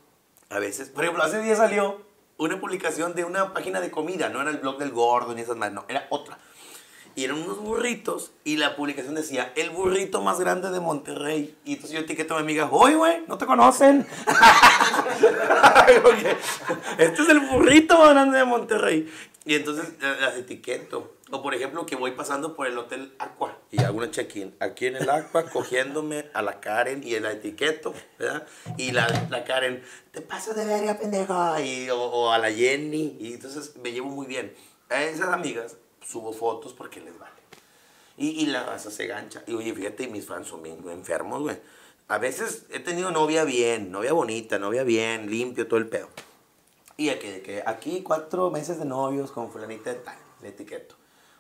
a veces, por ejemplo, hace días salió una publicación de una página de comida, no era el blog del gordo ni esas más, no, era otra. Y eran unos burritos y la publicación decía, el burrito más grande de Monterrey. Y entonces yo etiqueto a mi amiga, oye, güey, no te conocen. Este es el burrito más grande de Monterrey. Y entonces eh, las etiqueto. O por ejemplo, que voy pasando por el Hotel Aqua y hago una check-in. Aquí en el Aqua, cogiéndome a la Karen y la etiqueto, ¿verdad? Y la, la Karen, te pasas de verga, pendejo. Y, o, o a la Jenny. Y entonces me llevo muy bien. A esas amigas subo fotos porque les vale. Y, y la raza se gancha. Y oye, fíjate, mis fans son bien enfermos, güey. A veces he tenido novia bien, novia bonita, novia bien, limpio, todo el pedo. Y aquí, aquí cuatro meses de novios con fulanita de tal, le etiqueto.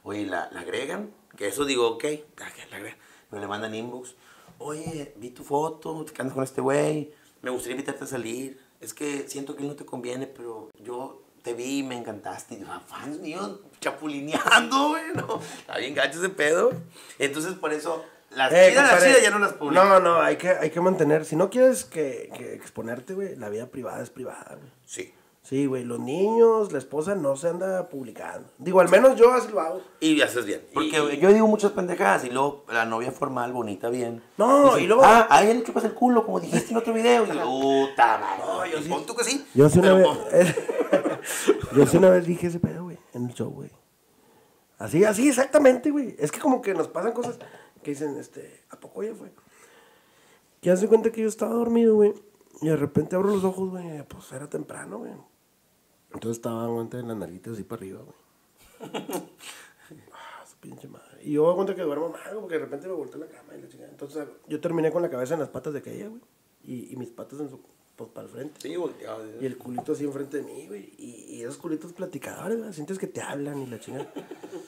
Oye, ¿la, la agregan? Que eso digo, ok, ah, la agregan. Pero le mandan inbox. Oye, vi tu foto, te andas con este güey. Me gustaría invitarte a salir. Es que siento que él no te conviene, pero yo te vi y me encantaste. Y digo, "Ah, fans míos, chapulineando, güey. No, está bien gacho ese pedo. Entonces, por eso, las Eh, chidas, las compadre, chidas ya no las publico. No, no, hay que, hay que mantener. Si no quieres que, que exponerte, güey, la vida privada es privada, güey. Sí. Sí, güey, los niños, la esposa no se anda publicando. Digo, al menos yo así lo hago. Y haces bien. Porque Y- yo digo muchas pendejadas y luego la novia formal, bonita, bien. No, Dice, y luego- Ah, a ella le chupas el culo, como dijiste en otro video. Y puta madre. No, yo sí- pon tú que sí. Yo sí una vez. yo sí una vez dije ese pedo, güey, en el show, güey. Así, así exactamente, güey. Es que como que nos pasan cosas que dicen, este, ¿a poco ya fue? Que hace cuenta que yo estaba dormido, güey. Y de repente abro los ojos, güey. Pues era temprano, güey. Entonces estaba aguante en las nalguitas así para arriba, güey. Ah, su pinche madre. Y yo aguanto que duermo mal, porque de repente me volteé la cama y la chingada. Entonces yo terminé con la cabeza en las patas de aquella, güey. Y, y mis patas en su, pues para el frente. Sí, volteado. Y el culito así enfrente de mí, güey. Y, y esos culitos platicadores, güey. Sientes que te hablan y la chingada.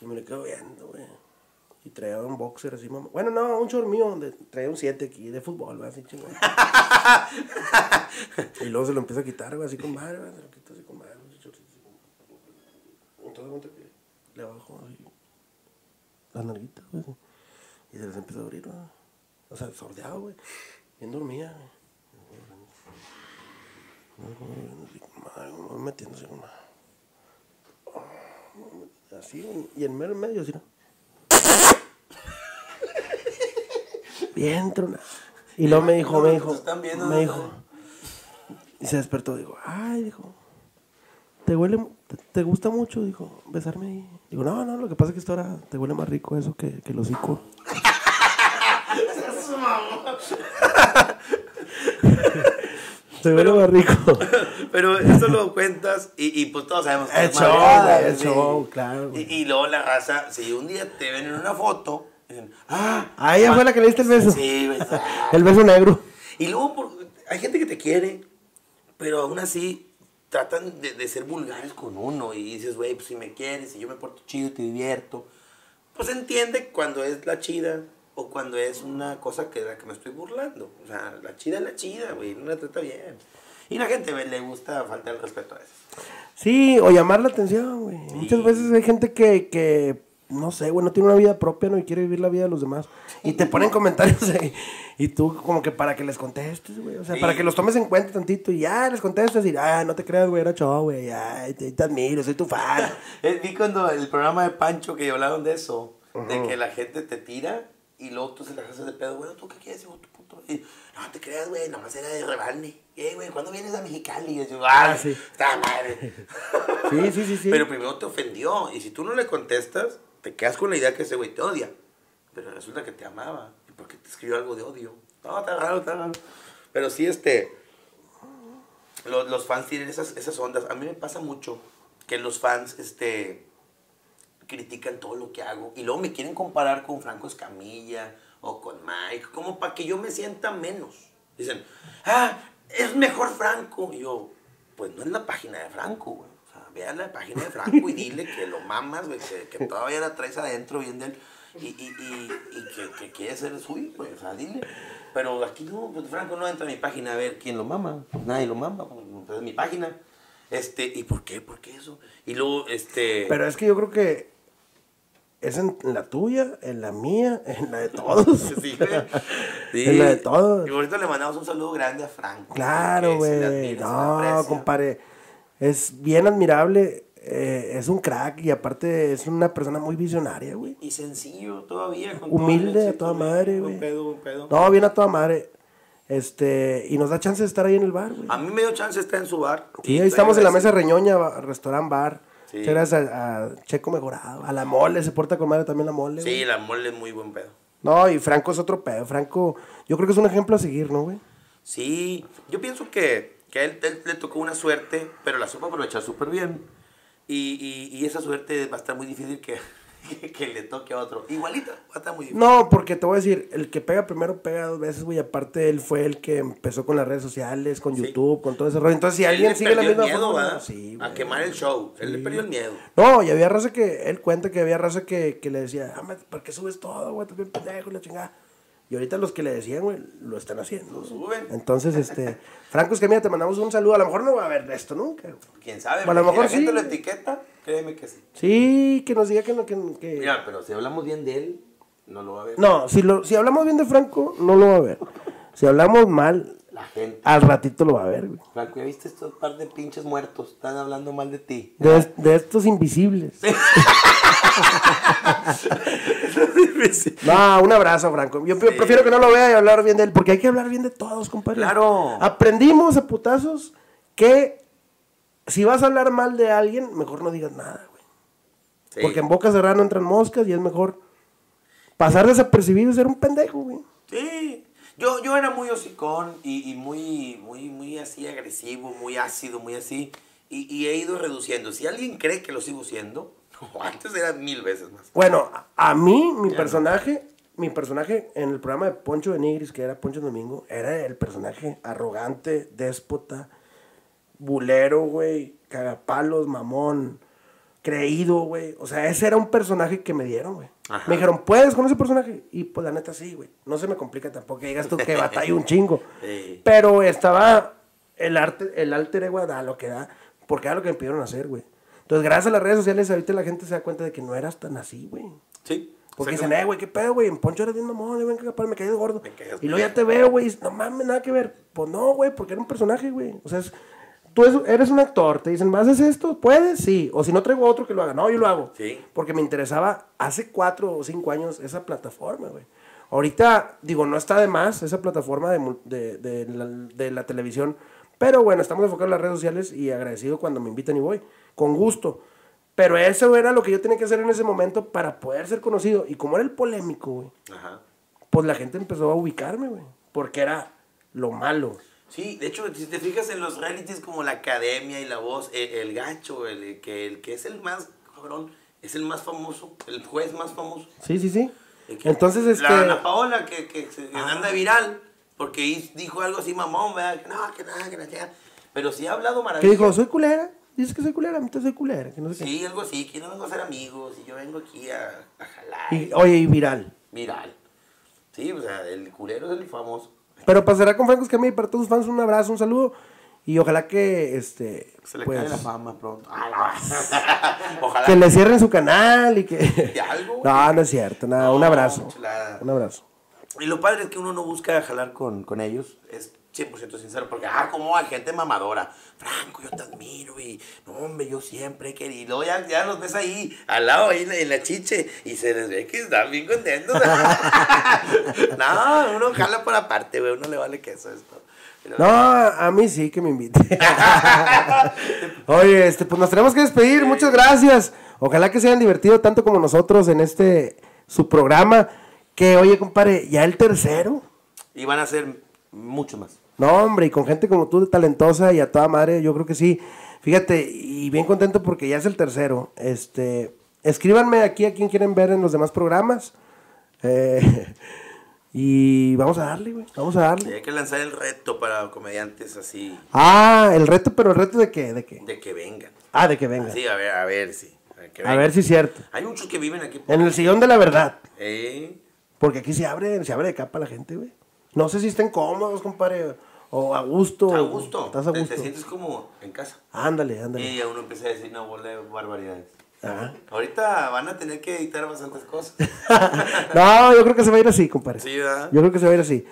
Y me lo quedo viendo, güey. Y traía un boxer así, mamá. Bueno, no, un short mío traía un 7 aquí de fútbol, güey, así chingón. y luego se lo empieza a quitar, güey, así con madre, güey. Se lo quita así con madre, ese shortcito así. Entonces, cuenta que le bajo así las nalguitas, güey. Y se les empieza a abrir, güey. O sea, sordeado, güey. Bien dormida, güey. Madre, me voy metiendo así como. Así, y en medio, en medio, así, ¿no? Bien tronado. Y luego me dijo, me dijo, me dijo. Y se despertó, dijo, ay, dijo, ¿te huele, te, te gusta mucho? Dijo, besarme ahí. Digo, no, no, lo que pasa es que esto ahora te huele más rico eso que, que el hocico. te huele más rico. Pero eso lo cuentas y, y pues todos sabemos que El es show, madreada, el sí. show, claro. Y, y luego la raza, si un día te ven en una foto, dicen, ah, Ah, ella fue la que le diste el beso. Sí, güey. El beso negro. Y luego por- hay gente que te quiere, pero aún así tratan de, de ser vulgares con uno y dices, güey, pues si me quieres, si yo me porto chido, te divierto, pues entiende cuando es la chida o cuando es una cosa que de la que me estoy burlando. O sea, la chida es la chida, güey, no la trata bien. Y la gente güey, le gusta faltar el respeto a eso. Sí, o llamar la atención, güey. Muchas veces hay gente que, que, no sé, güey, no tiene una vida propia, ¿no? Y quiere vivir la vida de los demás. Y te ponen comentarios ahí. Y tú como que para que les contestes, güey. O sea, Sí. para que los tomes en cuenta tantito. Y ya les contestas y, ah, no te creas, güey, era show, güey. Ay, te, te admiro, soy tu fan. Eh, Vi cuando el programa de Pancho que hablaron de eso, de que la gente te tira y luego tú se la haces de pedo, güey, ¿tú qué quieres, hijo de tu puto? Y, no te creas, güey, nomás era de rebane. Eh, güey, ¿cuándo vienes a Mexicali? Y yo, ah, Ah, sí. Está madre. Sí, sí, sí, sí. Pero primero te ofendió y si tú no le contestas, te quedas con la idea que ese güey te odia. Pero resulta que te amaba. ¿Y por qué te escribió algo de odio? No, está raro, está raro. Pero sí, este. Los, los fans tienen esas, esas ondas. A mí me pasa mucho que los fans, este. critican todo lo que hago. Y luego me quieren comparar con Franco Escamilla o con Mike. Como para que yo me sienta menos. Dicen, ah, es mejor Franco. Y yo, pues no es la página de Franco, güey. Vean la página de Franco y dile que lo mamas, güey, que, que todavía la traes adentro bien de él. Y, y, y, y que, que quiere ser suyo, güey. O sea, dile. Pero aquí no, pues Franco no entra a mi página a ver quién lo mama. Pues nadie lo mama, pues, pues es mi página. Este, ¿y por qué? ¿Por qué eso? Y luego, este... Pero es que yo creo que es en la tuya, en la mía, en la de todos. Sí, güey. Sí. En la de todos. Y ahorita le mandamos un saludo grande a Franco. Claro, güey. No, compadre. Es bien admirable. eh, es un crack y aparte es una persona muy visionaria, güey. Y sencillo todavía. Con Humilde todo a toda madre, güey. pedo, buen pedo. No, bien a toda madre. Este, y nos da chance de estar ahí en el bar, güey. A mí me dio chance de estar en su bar. Sí, ahí estamos en la mesa reñoña, restaurant bar. Sí. Gracias a, a Checo Mejorado, a la mole, se porta con madre también la mole. Sí, güey. la mole es muy buen pedo. No, y Franco es otro pedo. Franco, yo creo que es un ejemplo a seguir, ¿no, güey? Sí, yo pienso que, que a él, él le tocó una suerte, pero la supo aprovechar súper bien. Y, y, y esa suerte va a estar muy difícil que, que, que le toque a otro. Igualito, va a estar muy difícil. No, porque te voy a decir, el que pega primero pega dos veces, güey. Aparte, él fue el que empezó con las redes sociales, con Sí. YouTube, con todo ese rollo. Entonces, si Él alguien le sigue la misma miedo, ¿verdad? sí, a güey. quemar el show. Él le perdió el miedo. No, y había raza que, él cuenta que había raza que, que le decía, ah, ¿por qué subes todo, güey? Estás bien pendejo la chingada. Y ahorita los que le decían, güey, lo están haciendo. Lo suben. Entonces, este, Franco Escamilla, te mandamos un saludo. A lo mejor no va a haber esto nunca. ¿Quién sabe? Bueno, a lo la mejor gente sí. lo etiqueta, créeme que sí. Sí, que nos diga que no, que... que- Mira, pero si hablamos bien de él, no lo va a ver. No, si, lo, si hablamos bien de Franco, no lo va a ver. Si hablamos mal, La gente. al ratito lo va a ver, güey. Franco, ¿ya viste estos par de pinches muertos? Están hablando mal de ti. De, de estos invisibles. No, un abrazo, Franco. Yo pre- prefiero que no lo vea y hablar bien de él, porque hay que hablar bien de todos, compadre. Claro. Aprendimos a putazos que si vas a hablar mal de alguien, mejor no digas nada, güey. Sí. Porque en boca cerrada no entran moscas y es mejor pasar desapercibido y ser un pendejo, güey. Sí. Yo, yo era muy hocicón y, y muy, muy, muy así agresivo, muy ácido, muy así. Y, y he ido reduciendo. Si alguien cree que lo sigo siendo, antes era mil veces más. Bueno, a- mí, mi Ya personaje, mi personaje en el programa de Poncho de Nigris, que era Poncho Domingo, era el personaje arrogante, déspota, bulero, güey, cagapalos, mamón, creído, güey. O sea, ese era un personaje que me dieron, güey. Me dijeron, ¿puedes con ese personaje? Y pues la neta sí, güey. No se me complica tampoco que digas tú que batalla un chingo. Sí. Pero estaba el arte, el alter ego da lo que da, porque era lo que me pidieron hacer, güey. Entonces, gracias a las redes sociales, ahorita la gente se da cuenta de que no eras tan así, güey. Sí. Porque dicen, eh, güey, qué pedo, güey, en Poncho eres bien mamón, ven que me caí de gordo. Me Y luego ya te veo, güey, no mames, nada que ver. Pues no, güey, porque era un personaje, güey. O sea, es- tú es- eres un actor, te dicen, ¿haces esto? ¿Puedes? Sí. O si no traigo otro que lo haga. No, yo lo hago. Sí. Porque me interesaba hace cuatro o cinco años esa plataforma, güey. Ahorita, digo, no está de más esa plataforma de, de, de la, de la televisión. Pero bueno, estamos enfocados en las redes sociales y agradecido cuando me invitan y voy. Con gusto. Pero eso era lo que yo tenía que hacer en ese momento para poder ser conocido. Y como era el polémico, güey, Ajá. pues la gente empezó a ubicarme, güey. Porque era lo malo. Sí, de hecho, si te fijas en los realities como la academia y la voz, el, el gacho, el, que, el que es el más cabrón, es el más famoso, el juez más famoso. Sí, sí, sí. El que- Entonces, este... La Ana Paola, que, que, que anda viral, porque dijo algo así mamón, ¿verdad? Que no, que nada, que chingada. Pero sí ha hablado Que maravilloso. dijo, soy culera. Dices que soy culera, a mí te soy culera. Que no sé qué. Sí, algo así, que no vengo a ser amigos y yo vengo aquí a, a jalar. Y, oye, y viral. Viral. Sí, o sea, el culero es el famoso. Pero pasará con Franco Escamilla y para todos sus fans un abrazo, un saludo. Y ojalá que, este, Se le pues, cae la fama pronto. Ojalá. que le cierren su canal y que... Y algo. No, no es cierto, nada, un No, abrazo. chulada. Un abrazo. Y lo padre es que uno no busca jalar con, con ellos, es 100% sincero, porque, ah, como hay gente mamadora. Franco, yo te admiro y, no, hombre, yo siempre he querido. Ya, ya los ves ahí, al lado, ahí en la, en la chiche, y se les ve que están bien contentos. no, uno jala por aparte, güey, uno le vale queso esto. Pero- No, a mí sí que me invite. Oye, este, pues nos tenemos que despedir. Muchas gracias. Ojalá que se hayan divertido tanto como nosotros en este su programa. Que, oye, compadre, ya el tercero. Y van a ser mucho más. No, hombre, y con gente como tú, talentosa y a toda madre, yo creo que sí. Fíjate, y bien contento porque ya es el tercero. Este, escríbanme aquí a quien quieren ver en los demás programas. Eh, y vamos a darle, güey. Vamos a darle. hay que lanzar el reto para comediantes así, Ah, el reto, pero el reto de qué, de qué. de que vengan. Ah, de que venga. Sí, a ver, a ver si. A ver, que A vengan. ver si es cierto. Hay muchos que viven aquí. En el sillón de la verdad. Eh, Porque aquí se abre, se abre de capa la gente, güey. No sé si estén cómodos, compadre. O a gusto. a gusto. Estás a Te- gusto. Te, sientes como en casa. Ándale, ándale. Y ya uno empieza a decir una bola de barbaridades. Ajá. Ahorita van a tener que editar bastantes cosas. no, yo creo que se va a ir así, compadre. Sí, ¿verdad? Yo creo que se va a ir así.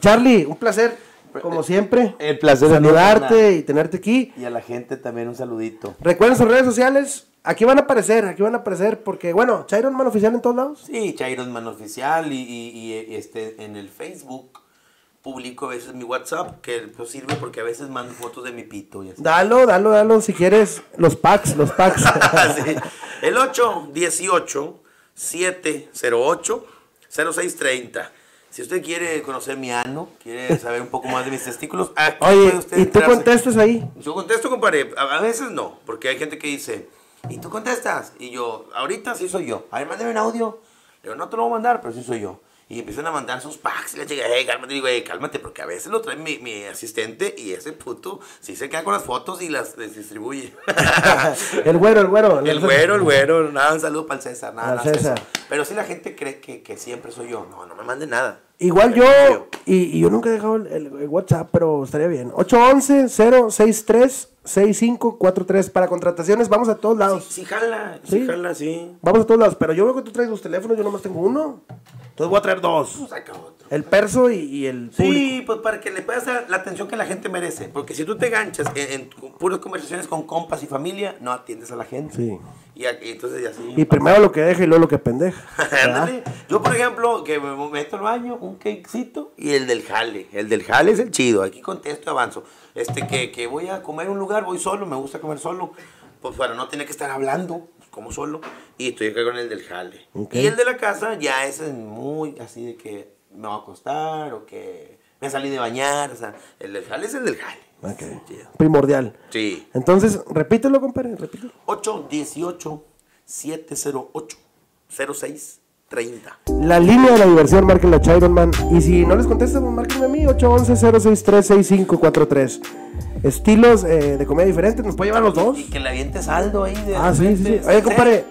Charlie, un placer, como siempre. El placer saludarte y tenerte aquí. Y a la gente también un saludito. Recuerden sus redes sociales. Aquí van a aparecer, aquí van a aparecer. Porque, bueno, Chiron Man Oficial en todos lados. Sí, Chairon Man Oficial y, y- y, este, en el Facebook publico a veces mi WhatsApp, que pues, sirve porque a veces mando fotos de mi pito y así. Dalo, dalo, dalo. Si quieres, los packs, los packs. Sí. El 818 708 0630. Si usted quiere conocer mi ano, quiere saber un poco más de mis testículos, aquí Oye, puede usted y tú contestas ahí. Yo contesto, compadre. A a veces no, porque hay gente que dice, Y tú contestas. Y yo, ahorita sí soy yo. A ver, mándame un audio. Le digo, no te lo voy a mandar, pero sí soy yo. Y empiezan a mandar sus packs y le chica, hey, cálmate, digo, hey, cálmate, porque a veces lo trae mi, mi asistente y ese puto sí se queda con las fotos y las distribuye. el güero, el güero. el güero, el güero, nada, un saludo para el César, nada, nada, César. César. Pero si la gente cree que, que siempre soy yo, no, no me mande nada. Igual yo, y, y yo nunca he dejado el, el- el WhatsApp, pero estaría bien. 811-063-6543 para contrataciones, vamos a todos lados. Sí, jala, sí, Sí. jala, sí. Vamos a todos lados, pero yo veo que tú traes dos teléfonos, yo nomás tengo uno. Entonces voy a traer dos. Saca otro. El perso y, y el público. Sí, pues para que le puedas dar la atención que la gente merece. Porque si tú te ganchas en, en puras conversaciones con compas y familia, no atiendes a la gente. Sí. Y, y entonces ya sí. Y primero lo que deja y luego lo que pendeja. Yo, por ejemplo, que me meto al baño, un cakecito y el del jale. El del jale es el chido. Aquí contesto y avanzo. Este, que, que voy a comer un lugar, voy solo, me gusta comer solo. Pues para no tener que estar hablando, pues, como solo. Y estoy acá con el del jale. Y el de la casa ya es muy así de que me va a acostar o que me salí de bañar. O sea, el del jale es el del jale. Ok. Sí. Primordial. Sí. Entonces, repítelo, compadre, repítelo. 818 708 0630 La línea de la diversión, marquen la Chironman. Y si no les contestan, pues márquenme a mí, 811-063-6543. Estilos eh, de comedia diferentes, nos puede llevar los dos. Y que le aviente saldo ahí. De Ah, sí, sí, Oye, compadre.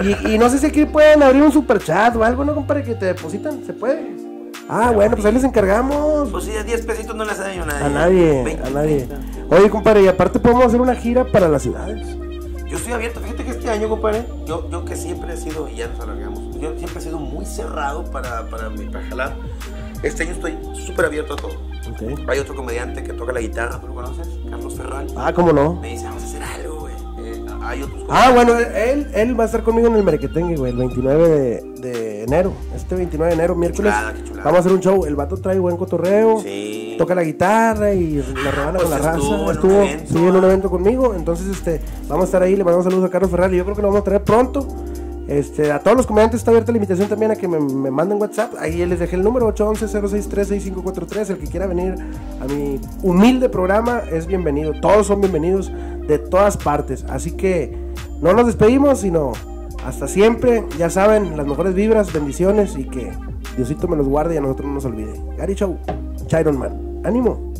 Y, y no sé si aquí pueden abrir un super chat o algo, ¿no, compadre? Que te depositan, ¿se puede? Ah, bueno, pues ahí les encargamos. Pues sí, a 10 pesitos no le hace daño a nadie. A nadie, 20, a nadie. 30. Oye, compadre, y aparte podemos hacer una gira para las ciudades. Yo estoy abierto. Fíjate que este año, compadre, yo, yo que siempre he sido, y ya nos alargamos, yo siempre he sido muy cerrado para, para, mi- para jalar. Este año estoy súper abierto a todo. Ok. Hay otro comediante que toca la guitarra, ¿tú lo conoces? Carlos Ferral. Ah, ¿cómo no? Me dice, vamos a hacer algo, güey. Eh, hay otros Ah, bueno, él, él va a estar conmigo en el Merequetengue, güey, el 29 de, de enero. Este 29 de enero, miércoles. chulada, qué chulada. Vamos a hacer un show. El vato trae buen cotorreo. Sí. Toca la guitarra y la rebana pues con la raza. estuvo en un Estuvo evento, sí, en un ah. evento conmigo. Entonces, este, vamos a estar ahí. Le mandamos saludos a Carlos Ferrari. Yo creo que lo vamos a traer pronto. Este, a todos los comediantes está abierta la invitación también a que me, me manden WhatsApp. Ahí les dejé el número 811-063-6543. El que quiera venir a mi humilde programa es bienvenido. Todos son bienvenidos de todas partes. Así que no nos despedimos, sino hasta siempre. Ya saben, las mejores vibras, bendiciones y que Diosito me los guarde y a nosotros no nos olvide. Gary Show, Chiron Man. Ánimo.